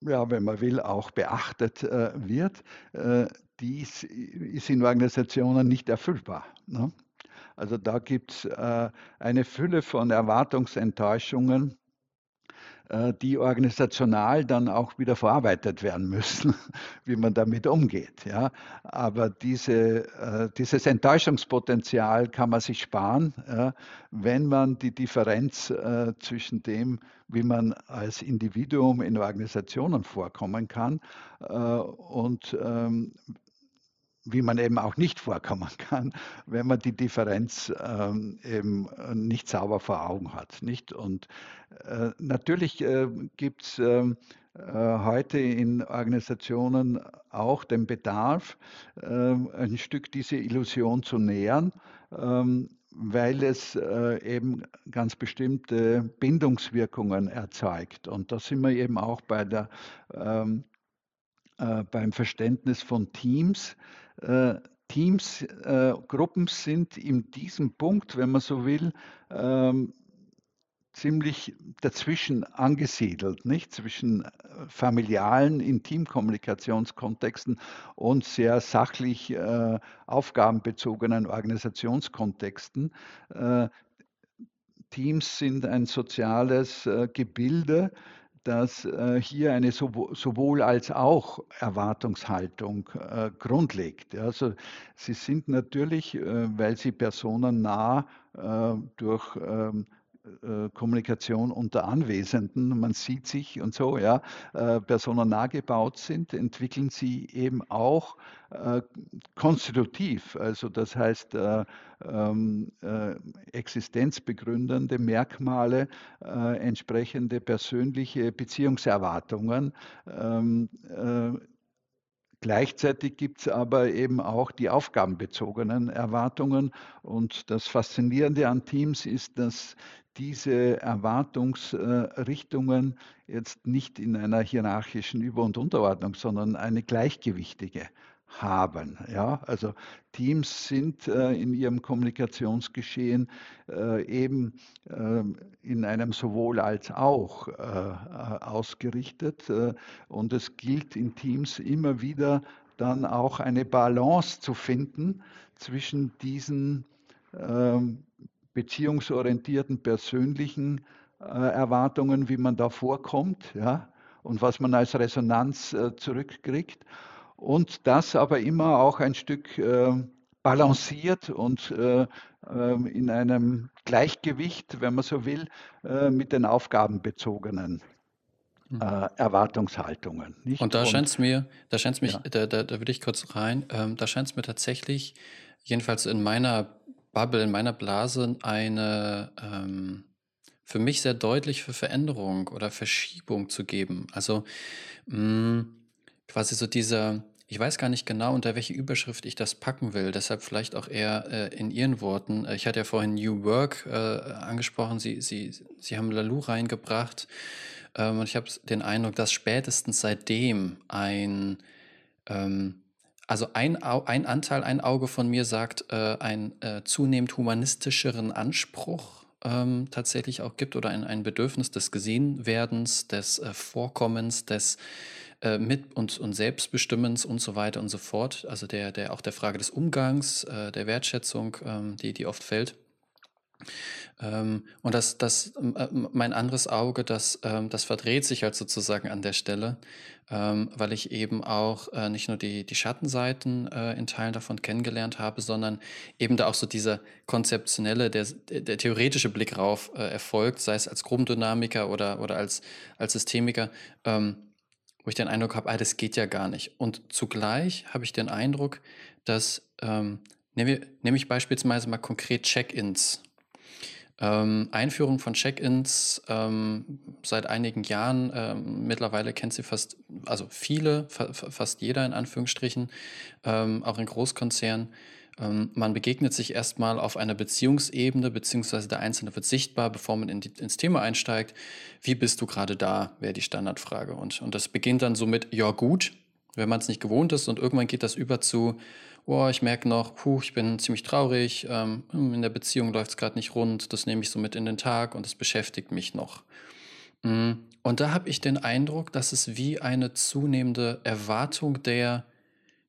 ja, wenn man will, auch beachtet äh, wird, äh, dies ist in Organisationen nicht erfüllbar. Ne? Also da gibt es eine Fülle von Erwartungsenttäuschungen, die organisational dann auch wieder verarbeitet werden müssen, wie man damit umgeht. Ja. Aber diese, äh, dieses Enttäuschungspotenzial kann man sich sparen, wenn man die Differenz äh, zwischen dem, wie man als Individuum in Organisationen vorkommen kann und ähm, wie man eben auch nicht vorkommen kann, wenn man die Differenz ähm, eben nicht sauber vor Augen hat. Nicht? Und äh, natürlich äh, gibt es ähm, äh, heute in Organisationen auch den Bedarf, äh, ein Stück diese Illusion zu nähern, ähm, weil es äh, eben ganz bestimmte Bindungswirkungen erzeugt. Und da sind wir eben auch bei der ähm, äh, beim Verständnis von Teams. Äh, Teams, äh, Gruppen sind in diesem Punkt, wenn man so will, ähm, ziemlich dazwischen angesiedelt, nicht zwischen äh, familialen Intimkommunikationskontexten und sehr sachlich äh, aufgabenbezogenen Organisationskontexten. Äh, Teams sind ein soziales äh, Gebilde, dass äh, hier eine sowohl als auch Erwartungshaltung äh, grundlegt. Also sie sind natürlich, äh, weil sie personennah äh, durch ähm, äh, Kommunikation unter Anwesenden, man sieht sich und so, ja, äh, personennah gebaut sind, entwickeln sie eben auch äh, konstitutiv, also das heißt äh, ähm, äh, existenzbegründende Merkmale, äh, entsprechende persönliche Beziehungserwartungen, ähm, Gleichzeitig gibt es aber eben auch die aufgabenbezogenen Erwartungen. Und das Faszinierende an Teams ist, dass diese Erwartungsrichtungen jetzt nicht in einer hierarchischen Über- und Unterordnung, sondern eine gleichgewichtige haben. Ja, also Teams sind äh, in ihrem Kommunikationsgeschehen äh, eben äh, in einem sowohl als auch äh, ausgerichtet äh, und es gilt in Teams immer wieder dann auch eine Balance zu finden zwischen diesen ähm, beziehungsorientierten persönlichen äh, Erwartungen, wie man da vorkommt, ja, und was man als Resonanz zurückkriegt. Und das aber immer auch ein Stück äh, balanciert und äh, ähm, in einem Gleichgewicht, wenn man so will, äh, mit den aufgabenbezogenen mhm. äh, Erwartungshaltungen. Nicht? Und da scheint es mir, da scheint es mich, ja. da, da, da würde ich kurz rein, ähm, da scheint es mir tatsächlich, jedenfalls in meiner Bubble, in meiner Blase eine ähm, für mich sehr deutlich für Veränderung oder Verschiebung zu geben. Also mh, mm, quasi so dieser, ich weiß gar nicht genau, unter welche Überschrift ich das packen will, deshalb vielleicht auch eher äh, in Ihren Worten. Äh, ich hatte ja vorhin New Work äh, angesprochen, Sie, Sie, Sie haben Lalou reingebracht. Ähm, und ich habe den Eindruck, dass spätestens seitdem ein ähm, Also ein, ein Anteil, ein Auge von mir sagt, äh, einen äh, zunehmend humanistischeren Anspruch ähm, tatsächlich auch gibt oder ein, ein Bedürfnis des Gesehenwerdens, des äh, Vorkommens, des äh, Mit- und, und Selbstbestimmens und so weiter und so fort. Also der, der auch der Frage des Umgangs, äh, der Wertschätzung, ähm, die, die oft fällt. Ähm, und das, das, äh, mein anderes Auge, das, ähm, das verdreht sich halt sozusagen an der Stelle, ähm, weil ich eben auch äh, nicht nur die, die Schattenseiten äh, in Teilen davon kennengelernt habe, sondern eben da auch so dieser konzeptionelle, der, der theoretische Blick rauf äh, erfolgt, sei es als Gruppendynamiker oder, oder als, als Systemiker, ähm, wo ich den Eindruck habe, ah, das geht ja gar nicht. Und zugleich habe ich den Eindruck, dass, ähm, nehme, nehme ich beispielsweise mal konkret Check-ins ähm, Einführung von Check-ins ähm, seit einigen Jahren. Ähm, mittlerweile kennt sie fast, also viele, fa fast jeder in Anführungsstrichen, ähm, auch in Großkonzernen. Ähm, man begegnet sich erstmal auf einer Beziehungsebene, beziehungsweise der Einzelne wird sichtbar, bevor man in die, ins Thema einsteigt. Wie bist du gerade da, wäre die Standardfrage. Und, und das beginnt dann so mit, ja gut, wenn man es nicht gewohnt ist und irgendwann geht das über zu, oh, ich merke noch, puh, ich bin ziemlich traurig, ähm, in der Beziehung läuft es gerade nicht rund, das nehme ich so mit in den Tag und es beschäftigt mich noch. Mm, und da habe ich den Eindruck, dass es wie eine zunehmende Erwartung der,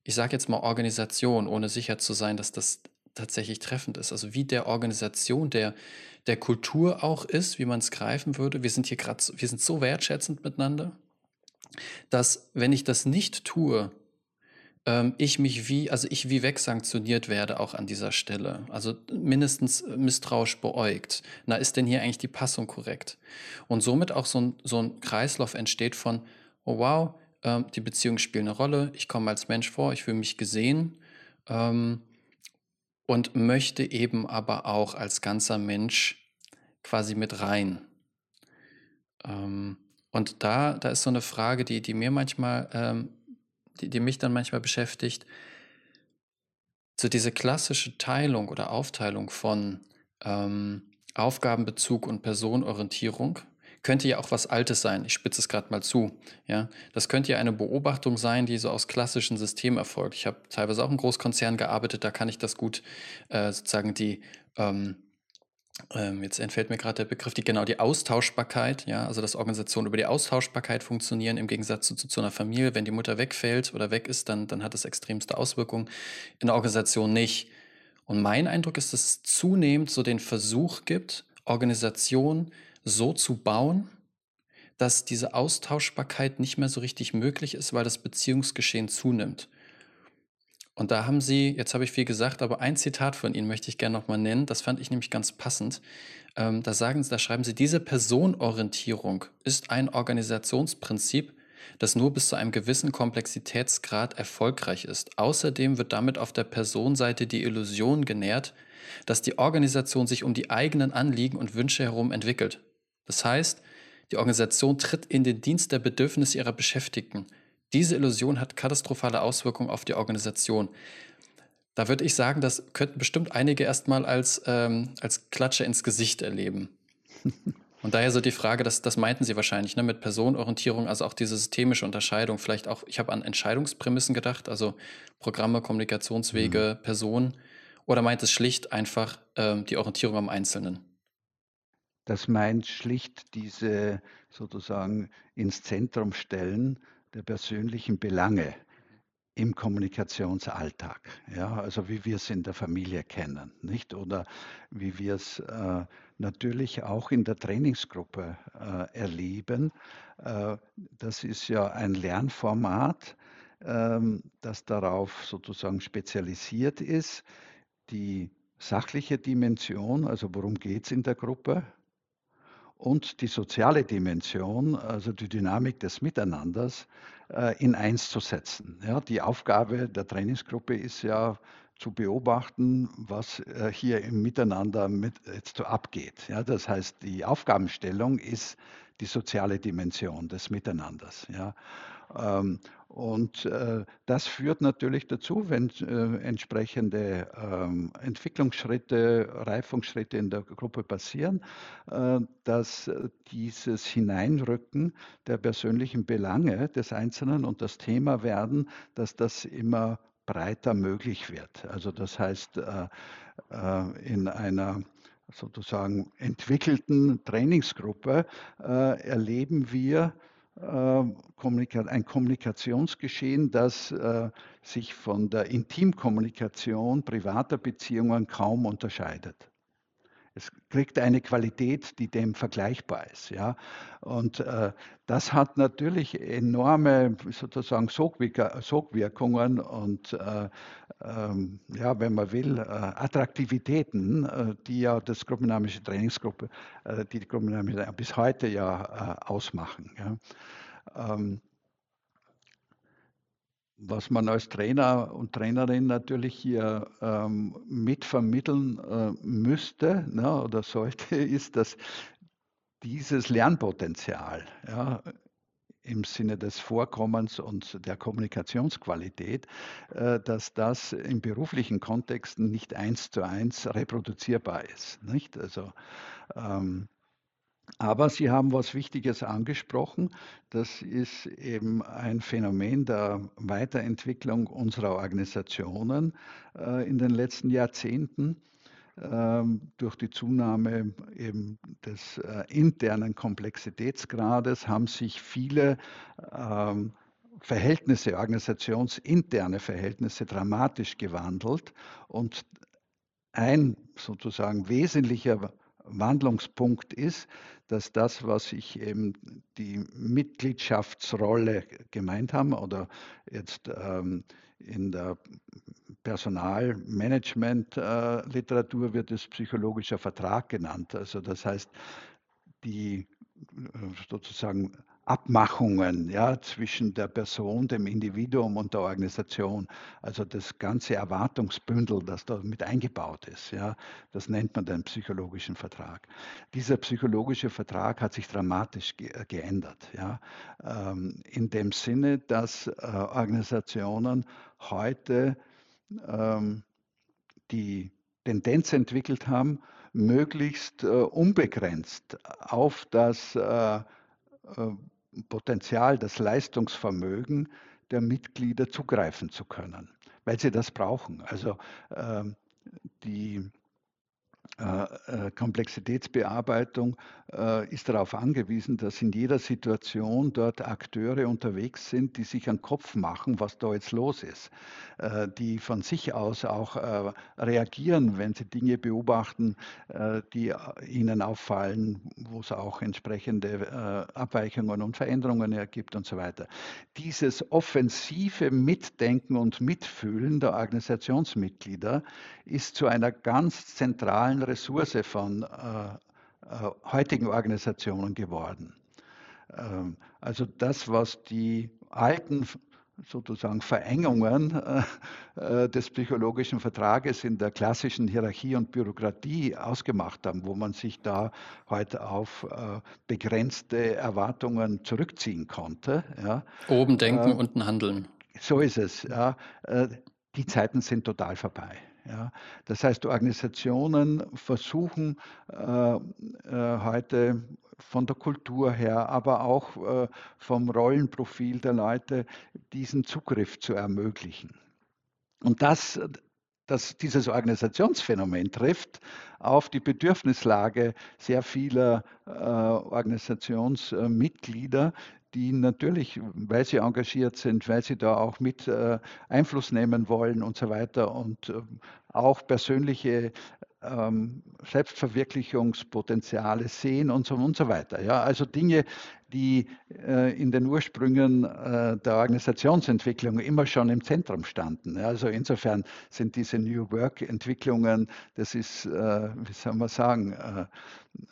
ich sage jetzt mal Organisation, ohne sicher zu sein, dass das tatsächlich treffend ist. Also wie der Organisation, der, der Kultur auch ist, wie man es greifen würde. Wir sind hier gerade, wir sind so wertschätzend miteinander, dass wenn ich das nicht tue, ähm, ich mich wie, also ich wie wegsanktioniert werde auch an dieser Stelle. Also mindestens misstrauisch beäugt. Na, ist denn hier eigentlich die Passung korrekt? Und somit auch so ein, so ein Kreislauf entsteht von, oh wow, ähm, die Beziehungen spielen eine Rolle, ich komme als Mensch vor, ich fühle mich gesehen ähm, und möchte eben aber auch als ganzer Mensch quasi mit rein. Ähm, und da, da ist so eine Frage, die, die mir manchmal ähm, die, die mich dann manchmal beschäftigt, so diese klassische Teilung oder Aufteilung von ähm, Aufgabenbezug und Personenorientierung könnte ja auch was Altes sein. Ich spitze es gerade mal zu. Ja, das könnte ja eine Beobachtung sein, die so aus klassischen Systemen erfolgt. Ich habe teilweise auch im Großkonzern gearbeitet, da kann ich das gut äh, sozusagen die ähm, ähm, jetzt entfällt mir gerade der Begriff, die genau die Austauschbarkeit, ja, also dass Organisationen über die Austauschbarkeit funktionieren im Gegensatz zu, zu einer Familie. Wenn die Mutter wegfällt oder weg ist, dann, dann hat das extremste Auswirkungen. In der Organisation nicht. Und mein Eindruck ist, dass es zunehmend so den Versuch gibt, Organisationen so zu bauen, dass diese Austauschbarkeit nicht mehr so richtig möglich ist, weil das Beziehungsgeschehen zunimmt. Und da haben Sie, jetzt habe ich viel gesagt, aber ein Zitat von Ihnen möchte ich gerne nochmal nennen. Das fand ich nämlich ganz passend. Ähm, da sagen Sie, da schreiben Sie, diese Personorientierung ist ein Organisationsprinzip, das nur bis zu einem gewissen Komplexitätsgrad erfolgreich ist. Außerdem wird damit auf der Personenseite die Illusion genährt, dass die Organisation sich um die eigenen Anliegen und Wünsche herum entwickelt. Das heißt, die Organisation tritt in den Dienst der Bedürfnisse ihrer Beschäftigten diese Illusion hat katastrophale Auswirkungen auf die Organisation. Da würde ich sagen, das könnten bestimmt einige erstmal als, ähm, als Klatsche ins Gesicht erleben. Und daher so die Frage, das, das meinten Sie wahrscheinlich, ne, mit Personenorientierung, also auch diese systemische Unterscheidung, vielleicht auch, ich habe an Entscheidungsprämissen gedacht, also Programme, Kommunikationswege, mhm. Personen, oder meint es schlicht einfach ähm, die Orientierung am Einzelnen? Das meint schlicht diese sozusagen ins Zentrum stellen der persönlichen Belange im Kommunikationsalltag, ja, also wie wir es in der Familie kennen, nicht? Oder wie wir es äh, natürlich auch in der Trainingsgruppe äh, erleben. Äh, das ist ja ein Lernformat, ähm, das darauf sozusagen spezialisiert ist, die sachliche Dimension, also worum geht es in der Gruppe, und die soziale Dimension, also die Dynamik des Miteinanders, äh, in eins zu setzen. Ja, die Aufgabe der Trainingsgruppe ist ja zu beobachten, was äh, hier im Miteinander mit jetzt so abgeht. Ja, das heißt, die Aufgabenstellung ist die soziale Dimension des Miteinanders. Ja. Ähm, und äh, das führt natürlich dazu, wenn äh, entsprechende ähm, Entwicklungsschritte, Reifungsschritte in der Gruppe passieren, äh, dass dieses Hineinrücken der persönlichen Belange des Einzelnen und das Thema werden, dass das immer breiter möglich wird. Also das heißt, äh, äh, in einer sozusagen entwickelten Trainingsgruppe äh, erleben wir ein Kommunikationsgeschehen, das sich von der Intimkommunikation privater Beziehungen kaum unterscheidet. Es kriegt eine Qualität, die dem vergleichbar ist. Ja? Und äh, das hat natürlich enorme sozusagen Sogwirkungen und äh, ähm, ja, wenn man will, äh, Attraktivitäten, äh, die ja das gruppendynamische Trainingsgruppe, äh, die die gruppendynamische bis heute ja äh, ausmachen. Ja? Ähm, was man als Trainer und Trainerin natürlich hier ähm, mitvermitteln äh, müsste ne, oder sollte, ist, dass dieses Lernpotenzial ja, im Sinne des Vorkommens und der Kommunikationsqualität, äh, dass das in beruflichen Kontexten nicht eins zu eins reproduzierbar ist. Nicht? Also ähm, aber Sie haben was Wichtiges angesprochen. Das ist eben ein Phänomen der Weiterentwicklung unserer Organisationen äh, in den letzten Jahrzehnten ähm, durch die Zunahme eben des äh, internen Komplexitätsgrades haben sich viele ähm, Verhältnisse, organisationsinterne Verhältnisse dramatisch gewandelt und ein sozusagen wesentlicher Wandlungspunkt ist, dass das, was ich eben die Mitgliedschaftsrolle gemeint haben oder jetzt ähm, in der Personalmanagement-Literatur äh, wird es psychologischer Vertrag genannt. Also das heißt, die äh, sozusagen Abmachungen ja, zwischen der Person, dem Individuum und der Organisation. Also das ganze Erwartungsbündel, das da mit eingebaut ist. Ja, das nennt man den psychologischen Vertrag. Dieser psychologische Vertrag hat sich dramatisch ge äh, geändert. Ja, ähm, in dem Sinne, dass äh, Organisationen heute ähm, die Tendenz entwickelt haben, möglichst äh, unbegrenzt auf das äh, äh Potenzial, das Leistungsvermögen der Mitglieder zugreifen zu können, weil sie das brauchen. Also ähm, die Komplexitätsbearbeitung äh, ist darauf angewiesen, dass in jeder Situation dort Akteure unterwegs sind, die sich einen Kopf machen, was da jetzt los ist, die von sich aus auch reagieren, wenn sie Dinge beobachten, die ihnen auffallen, wo es auch entsprechende Abweichungen und Veränderungen ergibt und so weiter. Dieses offensive Mitdenken und Mitfühlen der Organisationsmitglieder ist zu einer ganz zentralen Ressource von äh, äh, heutigen Organisationen geworden. Ähm, also das, was die alten sozusagen Verengungen äh, äh, des psychologischen Vertrages in der klassischen Hierarchie und Bürokratie ausgemacht haben, wo man sich da heute auf äh, begrenzte Erwartungen zurückziehen konnte. Ja. Oben denken, äh, unten handeln. So ist es. Ja. Die Zeiten sind total vorbei. Ja. Das heißt, Organisationen versuchen äh, äh, heute von der Kultur her, aber auch äh, vom Rollenprofil der Leute diesen Zugriff zu ermöglichen. Und das, dass dieses Organisationsphänomen trifft auf die Bedürfnislage sehr vieler äh, Organisationsmitglieder, die natürlich, weil sie engagiert sind, weil sie da auch mit äh, Einfluss nehmen wollen und so weiter und äh, auch persönliche ähm, Selbstverwirklichungspotenziale sehen und so und so weiter. Ja, also Dinge, die äh, in den Ursprüngen äh, der Organisationsentwicklung immer schon im Zentrum standen. Also insofern sind diese New Work-Entwicklungen, das ist, äh, wie soll man sagen, äh,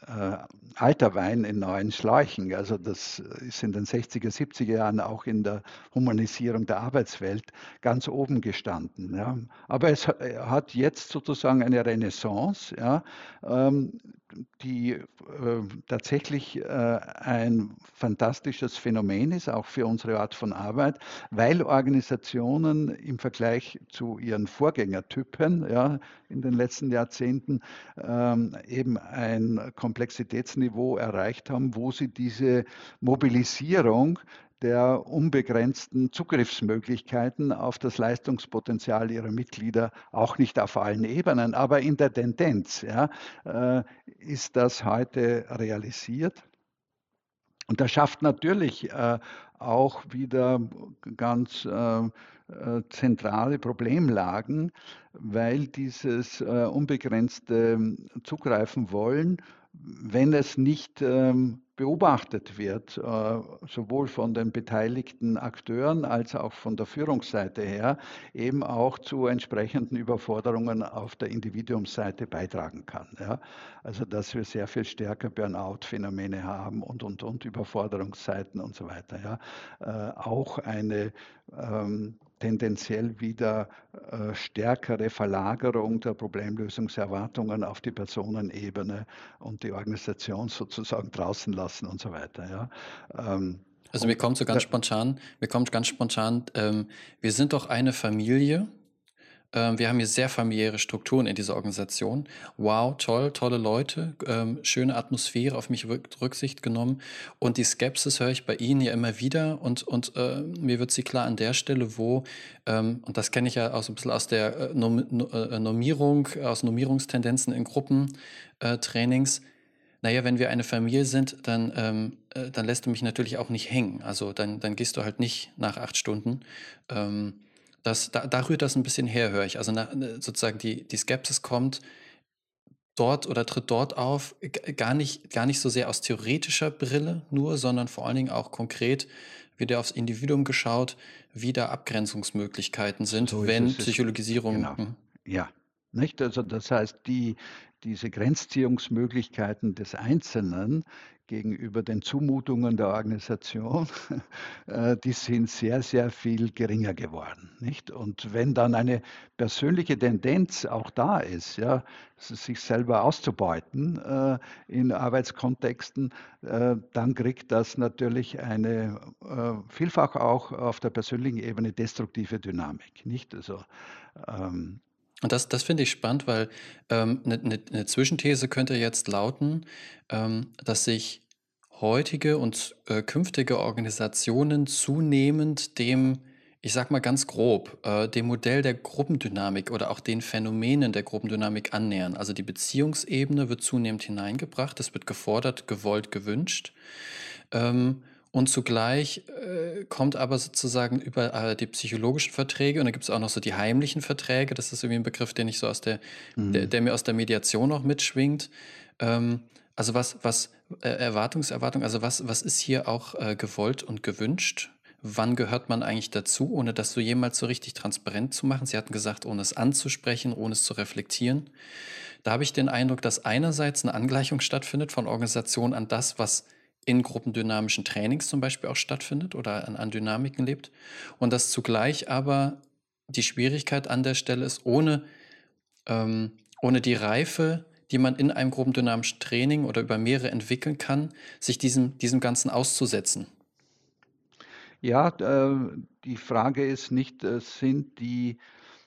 äh, alter Wein in neuen Schläuchen. Also das ist in den 60er, 70er Jahren auch in der Humanisierung der Arbeitswelt ganz oben gestanden. Ja. Aber es hat jetzt sozusagen eine Renaissance, ja, ähm, die äh, tatsächlich äh, ein fantastisches Phänomen ist, auch für unsere Art von Arbeit, weil Organisationen im Vergleich zu ihren Vorgängertypen ja, in den letzten Jahrzehnten ähm, eben ein Komplexitätsniveau erreicht haben, wo sie diese Mobilisierung der unbegrenzten Zugriffsmöglichkeiten auf das Leistungspotenzial ihrer Mitglieder, auch nicht auf allen Ebenen, aber in der Tendenz ja, äh, ist das heute realisiert. Und das schafft natürlich äh, auch wieder ganz äh, äh, zentrale Problemlagen, weil dieses äh, unbegrenzte Zugreifen wollen, wenn es nicht ähm, beobachtet wird, äh, sowohl von den beteiligten Akteuren als auch von der Führungsseite her, eben auch zu entsprechenden Überforderungen auf der Individuumsseite beitragen kann. Ja? Also dass wir sehr viel stärker Burnout-Phänomene haben und, und, und Überforderungsseiten und so weiter. Ja? Äh, auch eine ähm, tendenziell wieder äh, stärkere Verlagerung der Problemlösungserwartungen auf die Personenebene und die Organisation sozusagen draußen lassen und so weiter. Ja. Ähm, also mir kommt so ganz spontan, mir kommt ganz spontan, ähm, wir sind doch eine Familie ähm, wir haben hier sehr familiäre Strukturen in dieser Organisation. Wow, toll, tolle Leute, ähm, schöne Atmosphäre, auf mich Rücksicht genommen. Und die Skepsis höre ich bei Ihnen ja immer wieder. Und, und äh, mir wird sie klar an der Stelle, wo, ähm, und das kenne ich ja auch so ein bisschen aus der äh, äh Normierung, aus Normierungstendenzen in Gruppentrainings. Äh, naja, wenn wir eine Familie sind, dann, ähm, äh, dann lässt du mich natürlich auch nicht hängen. Also dann, dann gehst du halt nicht nach acht Stunden. Ähm, das, da, da rührt das ein bisschen her, höre ich. Also na, ne, sozusagen die, die Skepsis kommt dort oder tritt dort auf, gar nicht, gar nicht so sehr aus theoretischer Brille nur, sondern vor allen Dingen auch konkret wird aufs Individuum geschaut, wie da Abgrenzungsmöglichkeiten sind, so wenn Psychologisierung. Genau. Hm. Ja, nicht? Also das heißt, die, diese Grenzziehungsmöglichkeiten des Einzelnen gegenüber den Zumutungen der Organisation, äh, die sind sehr, sehr viel geringer geworden. Nicht? Und wenn dann eine persönliche Tendenz auch da ist, ja, sich selber auszubeuten äh, in Arbeitskontexten, äh, dann kriegt das natürlich eine vielfach auch auf der persönlichen Ebene destruktive Dynamik. Nicht? Also, ähm, und das, das finde ich spannend, weil ähm, eine, eine, eine Zwischenthese könnte jetzt lauten, ähm, dass sich heutige und äh, künftige Organisationen zunehmend dem, ich sag mal ganz grob, äh, dem Modell der Gruppendynamik oder auch den Phänomenen der Gruppendynamik annähern. Also die Beziehungsebene wird zunehmend hineingebracht, es wird gefordert, gewollt, gewünscht. Ähm, und zugleich äh, kommt aber sozusagen über äh, die psychologischen Verträge und dann gibt es auch noch so die heimlichen Verträge. Das ist irgendwie ein Begriff, den ich so aus der, mhm. der, der, mir aus der Mediation noch mitschwingt. Ähm, also was, was äh, Erwartungserwartung, also was, was ist hier auch äh, gewollt und gewünscht? Wann gehört man eigentlich dazu, ohne das so jemals so richtig transparent zu machen? Sie hatten gesagt, ohne es anzusprechen, ohne es zu reflektieren. Da habe ich den Eindruck, dass einerseits eine Angleichung stattfindet von Organisationen an das, was in gruppendynamischen Trainings zum Beispiel auch stattfindet oder an, an Dynamiken lebt. Und dass zugleich aber die Schwierigkeit an der Stelle ist, ohne, ähm, ohne die Reife, die man in einem gruppendynamischen Training oder über mehrere entwickeln kann, sich diesem, diesem Ganzen auszusetzen. Ja, äh, die Frage ist nicht, äh, sind die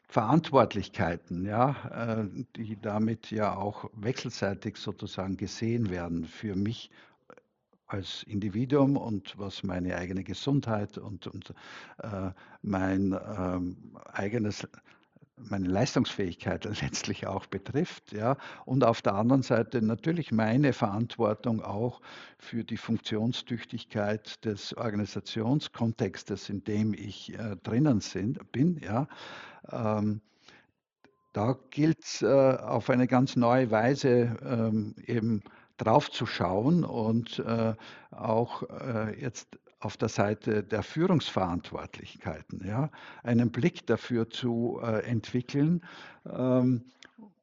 Verantwortlichkeiten, ja, äh, die damit ja auch wechselseitig sozusagen gesehen werden für mich als Individuum und was meine eigene Gesundheit und, und äh, mein ähm, eigenes meine Leistungsfähigkeit letztlich auch betrifft. Ja? Und auf der anderen Seite natürlich meine Verantwortung auch für die Funktionstüchtigkeit des Organisationskontextes, in dem ich äh, drinnen sind, bin. Ja? Ähm, da gilt es äh, auf eine ganz neue Weise ähm, eben drauf zu schauen und äh, auch äh, jetzt auf der Seite der Führungsverantwortlichkeiten, ja, einen Blick dafür zu äh, entwickeln, ähm,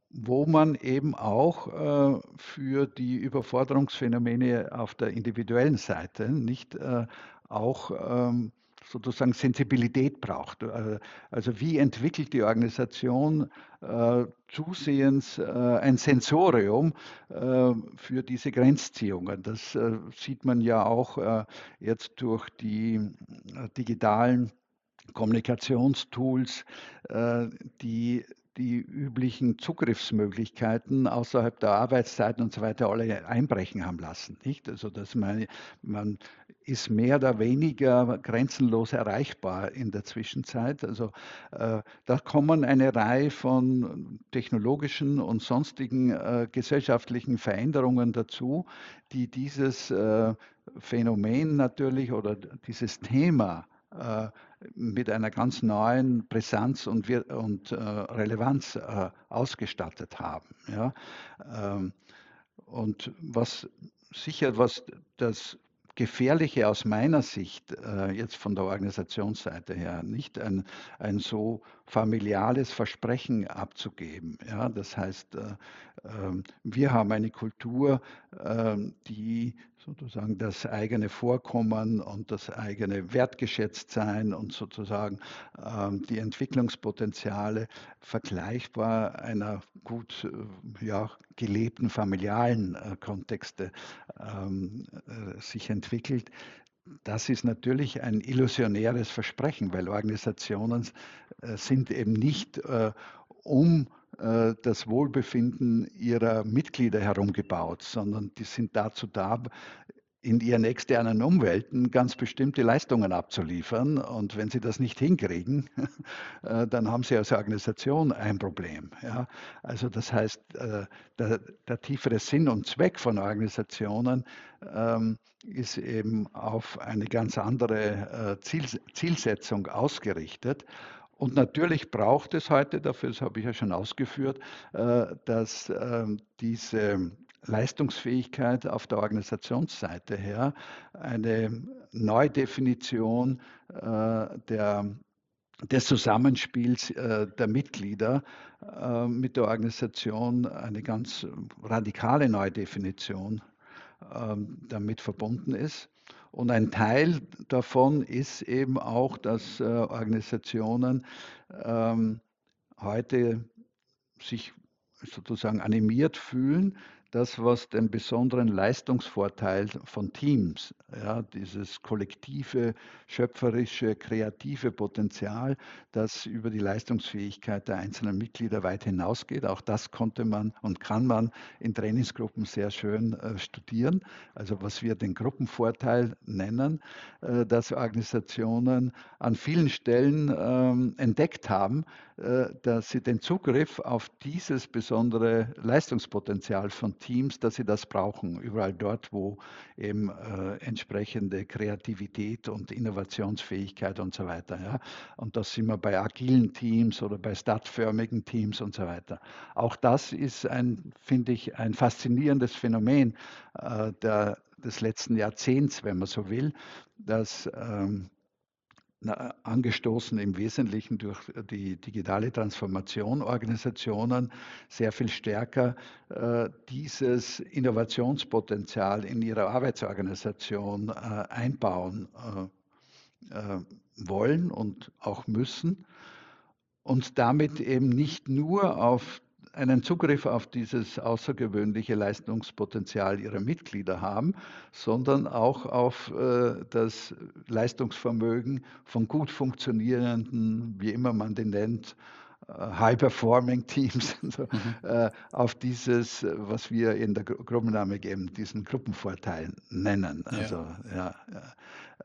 wo man eben auch äh, für die Überforderungsphänomene auf der individuellen Seite nicht äh, auch ähm, sozusagen Sensibilität braucht. Äh, also wie entwickelt die Organisation äh, zusehends äh, ein Sensorium äh, für diese Grenzziehungen. Das äh, sieht man ja auch äh, jetzt durch die digitalen Kommunikationstools, die die üblichen Zugriffsmöglichkeiten außerhalb der Arbeitszeiten und so weiter alle einbrechen haben lassen. Nicht? Also dass man, man ist mehr oder weniger grenzenlos erreichbar in der Zwischenzeit. Also äh, da kommen eine Reihe von technologischen und sonstigen äh, gesellschaftlichen Veränderungen dazu, die dieses äh, Phänomen natürlich oder dieses Thema äh, mit einer ganz neuen Brisanz und, und äh, Relevanz äh, ausgestattet haben. Ja? Ähm, und was sicher, was das Gefährliche aus meiner Sicht, äh, jetzt von der Organisationsseite her, nicht ein, ein so familiales Versprechen abzugeben. Ja, das heißt, äh, äh, wir haben eine Kultur, ähm, die sozusagen das eigene Vorkommen und das eigene Wertgeschätztsein und sozusagen ähm, die Entwicklungspotenziale vergleichbar einer gut äh, ja, gelebten familialen äh, Kontexte ähm, äh, sich entwickelt. Das ist natürlich ein illusionäres Versprechen, weil Organisationen äh, sind eben nicht äh, um das Wohlbefinden ihrer Mitglieder herumgebaut, sondern die sind dazu da, in ihren externen Umwelten ganz bestimmte Leistungen abzuliefern. Und wenn sie das nicht hinkriegen, äh, dann haben sie als Organisation ein Problem. Ja? Also das heißt, äh, der, der, tiefere Sinn und Zweck von Organisationen ähm, ist eben auf eine ganz andere Ziel, Zielsetzung ausgerichtet. Und natürlich braucht es heute, dafür das habe ich ja schon ausgeführt, äh, dass ähm, diese Leistungsfähigkeit auf der Organisationsseite her eine Neudefinition äh, der, des Zusammenspiels äh, der Mitglieder mit der Organisation eine ganz radikale Neudefinition ähm, damit verbunden ist. Und ein Teil davon ist eben auch, dass äh, Organisationen ähm, heute sich sozusagen animiert fühlen, das, was den besonderen Leistungsvorteil von Teams, ja, dieses kollektive, schöpferische, kreative Potenzial, das über die Leistungsfähigkeit der einzelnen Mitglieder weit hinausgeht. Auch das konnte man und kann man in Trainingsgruppen sehr schön äh, studieren. Also was wir den Gruppenvorteil nennen, äh, dass Organisationen an vielen Stellen ähm, entdeckt haben, äh, dass sie den Zugriff auf dieses besondere Leistungspotenzial von Teams, dass sie das brauchen, überall dort, wo eben äh, entsprechende Kreativität und Innovationsfähigkeit und so weiter. Ja. Und das sind wir bei agilen Teams oder bei startförmigen Teams und so weiter. Auch das ist ein, finde ich, ein faszinierendes Phänomen äh, der, des letzten Jahrzehnts, wenn man so will, dass ähm, angestoßen im Wesentlichen durch die digitale Transformation Organisationen sehr viel stärker äh, dieses Innovationspotenzial in ihre Arbeitsorganisation äh, einbauen äh, äh wollen und auch müssen und damit eben nicht nur auf einen Zugriff auf dieses außergewöhnliche Leistungspotenzial ihrer Mitglieder haben, sondern auch auf äh, das Leistungsvermögen von gut funktionierenden, wie immer man den nennt, äh, High-Performing Teams, so, mhm. äh, auf dieses, was wir in der Gruppenname geben, diesen Gruppenvorteil nennen. Also, ja. ja ähm,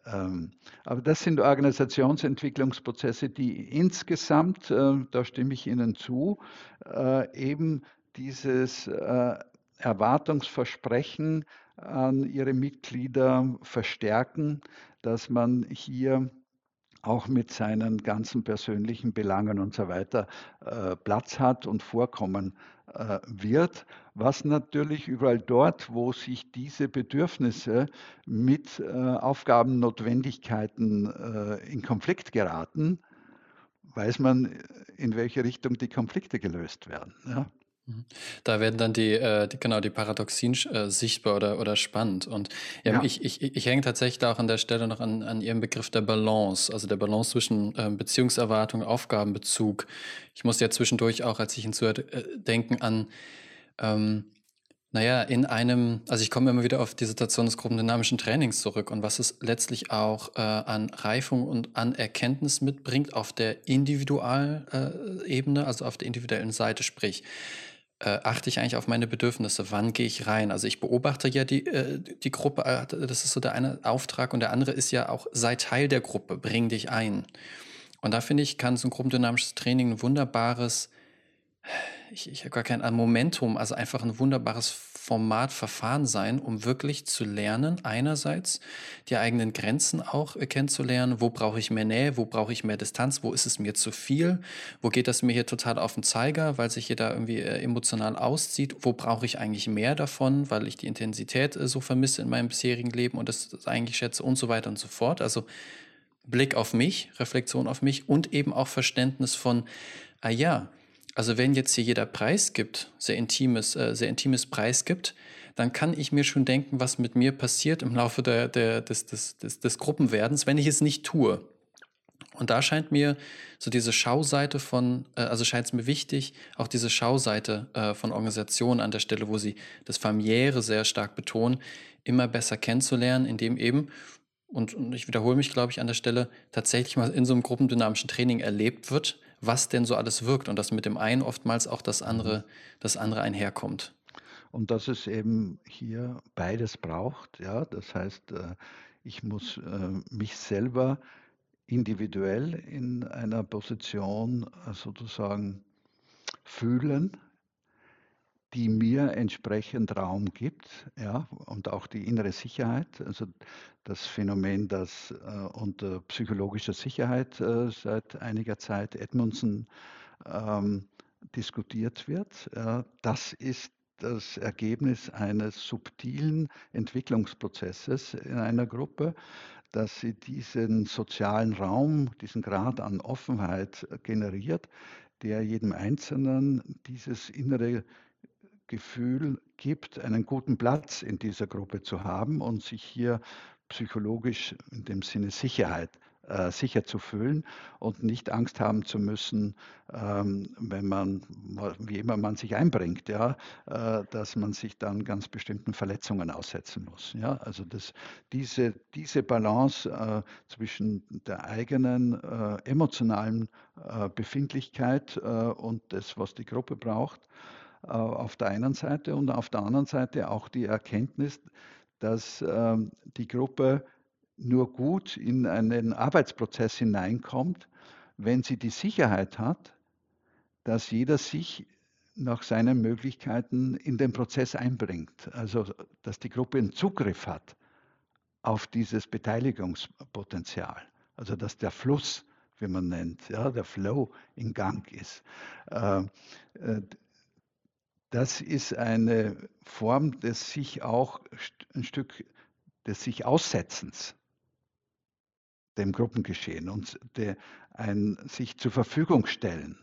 aber das sind Organisationsentwicklungsprozesse, die insgesamt, äh, da stimme ich Ihnen zu, äh, eben dieses äh, Erwartungsversprechen an ihre Mitglieder verstärken, dass man hier auch mit seinen ganzen persönlichen Belangen und so weiter Platz hat und vorkommen äh, wird, was natürlich überall dort, wo sich diese Bedürfnisse mit äh, Aufgabennotwendigkeiten äh, in Konflikt geraten, weiß man, in welche Richtung die Konflikte gelöst werden. Ja. Mhm. Da werden dann die, äh, die genau die Paradoxien äh, sichtbar oder, oder spannend. Und ja, ja. Ich, ich, ich hänge tatsächlich auch an der Stelle noch an, an Ihrem Begriff der Balance, also der Balance zwischen äh, Beziehungserwartung, Aufgabenbezug. Ich musste ja zwischendurch auch, als ich hinzuhörte, äh, denken an ähm, Naja, in einem, also ich komme immer wieder auf die Situation des gruppendynamischen Trainings zurück und was es letztlich auch äh, an Reifung und an Erkenntnis mitbringt auf der Individualebene, äh, also auf der individuellen Seite, sprich, äh, achte ich eigentlich auf meine Bedürfnisse? Wann gehe ich rein? Also ich beobachte ja die, äh, die Gruppe, äh, das ist so der eine Auftrag und der andere ist ja auch, sei Teil der Gruppe, bring dich ein. Und da finde ich, kann so ein gruppendynamisches Training ein wunderbares ich, ich habe gar kein Momentum, also einfach ein wunderbares Format, Verfahren sein, um wirklich zu lernen, einerseits die eigenen Grenzen auch äh, kennenzulernen, wo brauche ich mehr Nähe, wo brauche ich mehr Distanz, wo ist es mir zu viel, wo geht das mir hier total auf den Zeiger, weil sich hier da irgendwie äh, emotional auszieht, wo brauche ich eigentlich mehr davon, weil ich die Intensität äh, so vermisse in meinem bisherigen Leben und das, das eigentlich schätze und so weiter und so fort. Also Blick auf mich, Reflexion auf mich und eben auch Verständnis von, ah ja, also wenn jetzt hier jeder Preis gibt, sehr intimes, äh, sehr intimes Preis gibt, dann kann ich mir schon denken, was mit mir passiert im Laufe der, der, des, des, des, des Gruppenwerdens, wenn ich es nicht tue. Und da scheint mir so diese Schauseite von, äh, also scheint es mir wichtig, auch diese Schauseite äh, von Organisationen an der Stelle, wo sie das Familiäre sehr stark betonen, immer besser kennenzulernen, indem eben, und, und ich wiederhole mich, glaube ich, an der Stelle, tatsächlich mal in so einem gruppendynamischen Training erlebt wird, was denn so alles wirkt und dass mit dem einen oftmals auch das andere, das andere einherkommt. Und dass es eben hier beides braucht, ja, das heißt, äh, ich muss äh, mich selber individuell in einer Position äh, sozusagen fühlen, die mir entsprechend Raum gibt, ja, und auch die innere Sicherheit, also das Phänomen, das äh, unter psychologischer Sicherheit äh, seit einiger Zeit Edmundson ähm, diskutiert wird. Äh, das ist das Ergebnis eines subtilen Entwicklungsprozesses in einer Gruppe, dass sie diesen sozialen Raum, diesen Grad an Offenheit generiert, der jedem Einzelnen dieses innere Gefühl gibt, einen guten Platz in dieser Gruppe zu haben und sich hier psychologisch in dem Sinne Sicherheit äh, sicher zu fühlen und nicht Angst haben zu müssen, ähm, wenn man, wie immer man sich einbringt, ja, äh, dass man sich dann ganz bestimmten Verletzungen aussetzen muss. Ja? Also das, diese, diese Balance äh, zwischen der eigenen äh, emotionalen äh, Befindlichkeit äh, und das, was die Gruppe braucht, auf der einen Seite und auf der anderen Seite auch die Erkenntnis, dass ähm, die Gruppe nur gut in einen Arbeitsprozess hineinkommt, wenn sie die Sicherheit hat, dass jeder sich nach seinen Möglichkeiten in den Prozess einbringt. Also dass die Gruppe einen Zugriff hat auf dieses Beteiligungspotenzial. Also dass der Fluss, wie man nennt, ja, der Flow in Gang ist. Äh, äh, das ist eine Form des sich auch ein Stück des sich Aussetzens dem Gruppengeschehen und der, ein sich zur Verfügung stellen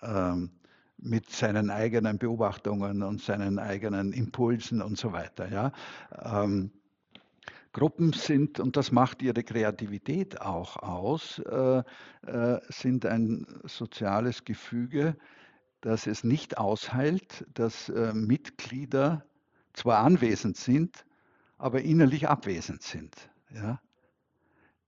ähm, mit seinen eigenen Beobachtungen und seinen eigenen Impulsen und so weiter. Ja. Ähm, Gruppen sind, und das macht ihre Kreativität auch aus, äh, äh, sind ein soziales Gefüge, dass es nicht aushält, dass äh, Mitglieder zwar anwesend sind, aber innerlich abwesend sind. Ja?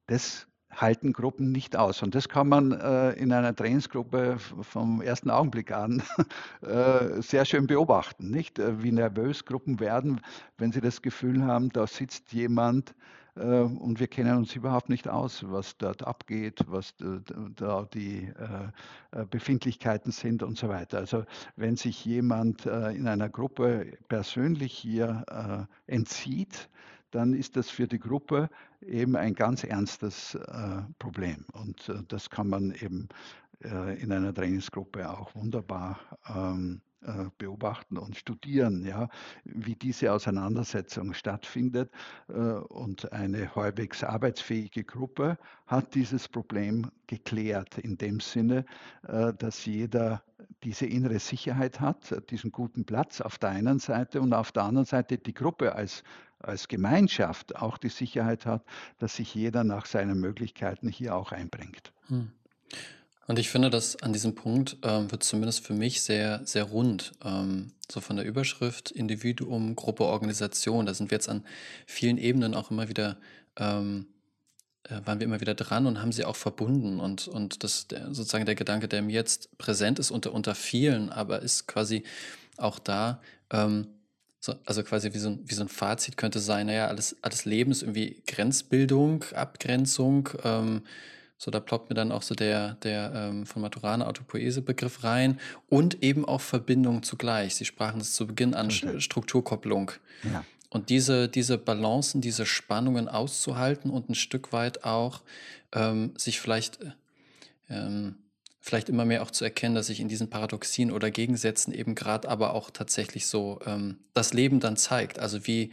Das halten Gruppen nicht aus. Und das kann man äh, in einer Trainingsgruppe vom ersten Augenblick an äh, sehr schön beobachten, nicht? Äh, wie nervös Gruppen werden, wenn sie das Gefühl haben, da sitzt jemand, und wir kennen uns überhaupt nicht aus, was dort abgeht, was da die äh, äh, Befindlichkeiten sind und so weiter. Also wenn sich jemand in einer Gruppe persönlich hier entzieht, dann ist das für die Gruppe eben ein ganz ernstes Problem. Und das kann man eben in einer Trainingsgruppe auch wunderbar ähm, äh, beobachten und studieren, ja, wie diese Auseinandersetzung stattfindet. Äh, und eine halbwegs arbeitsfähige Gruppe hat dieses Problem geklärt, in dem Sinne, äh, dass jeder diese innere Sicherheit hat, diesen guten Platz auf der einen Seite und auf der anderen Seite die Gruppe als, als Gemeinschaft auch die Sicherheit hat, dass sich jeder nach seinen Möglichkeiten hier auch einbringt. Hm. Und ich finde, dass an diesem Punkt ähm, wird zumindest für mich sehr, sehr rund. Ähm, so von der Überschrift Individuum, Gruppe, Organisation. Da sind wir jetzt an vielen Ebenen auch immer wieder, ähm, äh, waren wir immer wieder dran und haben sie auch verbunden. Und, und das der, sozusagen der Gedanke, der mir jetzt präsent ist unter, unter vielen, aber ist quasi auch da. Ähm, so, also quasi wie so, ein, wie so ein Fazit könnte sein, naja, alles, alles Leben ist irgendwie Grenzbildung, Abgrenzung, ähm, so, da ploppt mir dann auch so der, der ähm, von Maturana Autopoese-Begriff rein und eben auch Verbindung zugleich. Sie sprachen es zu Beginn an, okay. Strukturkopplung. Ja. Und diese, diese Balancen, diese Spannungen auszuhalten und ein Stück weit auch ähm, sich vielleicht, ähm, vielleicht immer mehr auch zu erkennen, dass sich in diesen Paradoxien oder Gegensätzen eben gerade aber auch tatsächlich so ähm, das Leben dann zeigt. Also wie,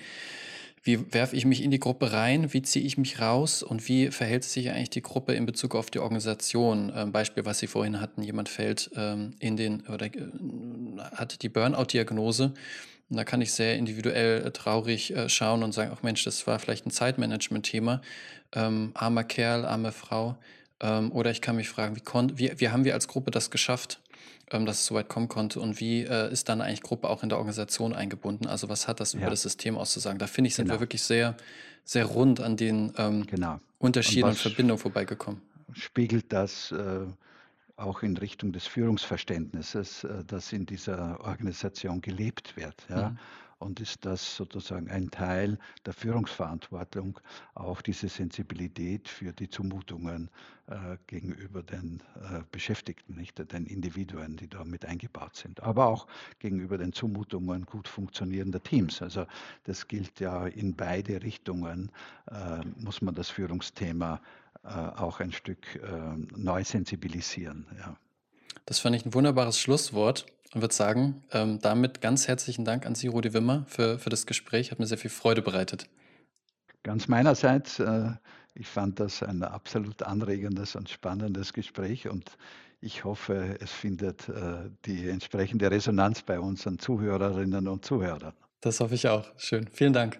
wie werfe ich mich in die Gruppe rein? Wie ziehe ich mich raus? Und wie verhält sich eigentlich die Gruppe in Bezug auf die Organisation? Ähm, Beispiel, was Sie vorhin hatten, jemand fällt ähm, in den oder äh, hat die Burnout-Diagnose. Und da kann ich sehr individuell äh, traurig äh, schauen und sagen, ach Mensch, das war vielleicht ein Zeitmanagement-Thema. Ähm, armer Kerl, arme Frau. Ähm, oder ich kann mich fragen, wie, wie, wie haben wir als Gruppe das geschafft? Ähm, dass es so weit kommen konnte und wie äh, ist dann eigentlich Gruppe auch in der Organisation eingebunden? Also was hat das über das System auszusagen? Da finde ich, sind wir genau. wirklich sehr, sehr rund an den ähm, Genau. Unterschieden und Verbindungen vorbeigekommen. spiegelt das äh, auch in Richtung des Führungsverständnisses, äh, das in dieser Organisation gelebt wird, ja? Mhm und ist das sozusagen ein Teil der Führungsverantwortung, auch diese Sensibilität für die Zumutungen äh, gegenüber den äh, Beschäftigten, nicht den Individuen, die da mit eingebaut sind, aber auch gegenüber den Zumutungen gut funktionierender Teams. Also das gilt ja in beide Richtungen, äh, muss man das Führungsthema äh, auch ein Stück äh, neu sensibilisieren. Ja. Das fand ich ein wunderbares Schlusswort und würde sagen, ähm, damit ganz herzlichen Dank an Sie, Rudi Wimmer, für, für das Gespräch. Hat mir sehr viel Freude bereitet. Ganz meinerseits, äh, ich fand das ein absolut anregendes und spannendes Gespräch und ich hoffe, es findet äh, die entsprechende Resonanz bei unseren Zuhörerinnen und Zuhörern. Das hoffe ich auch. Schön. Vielen Dank.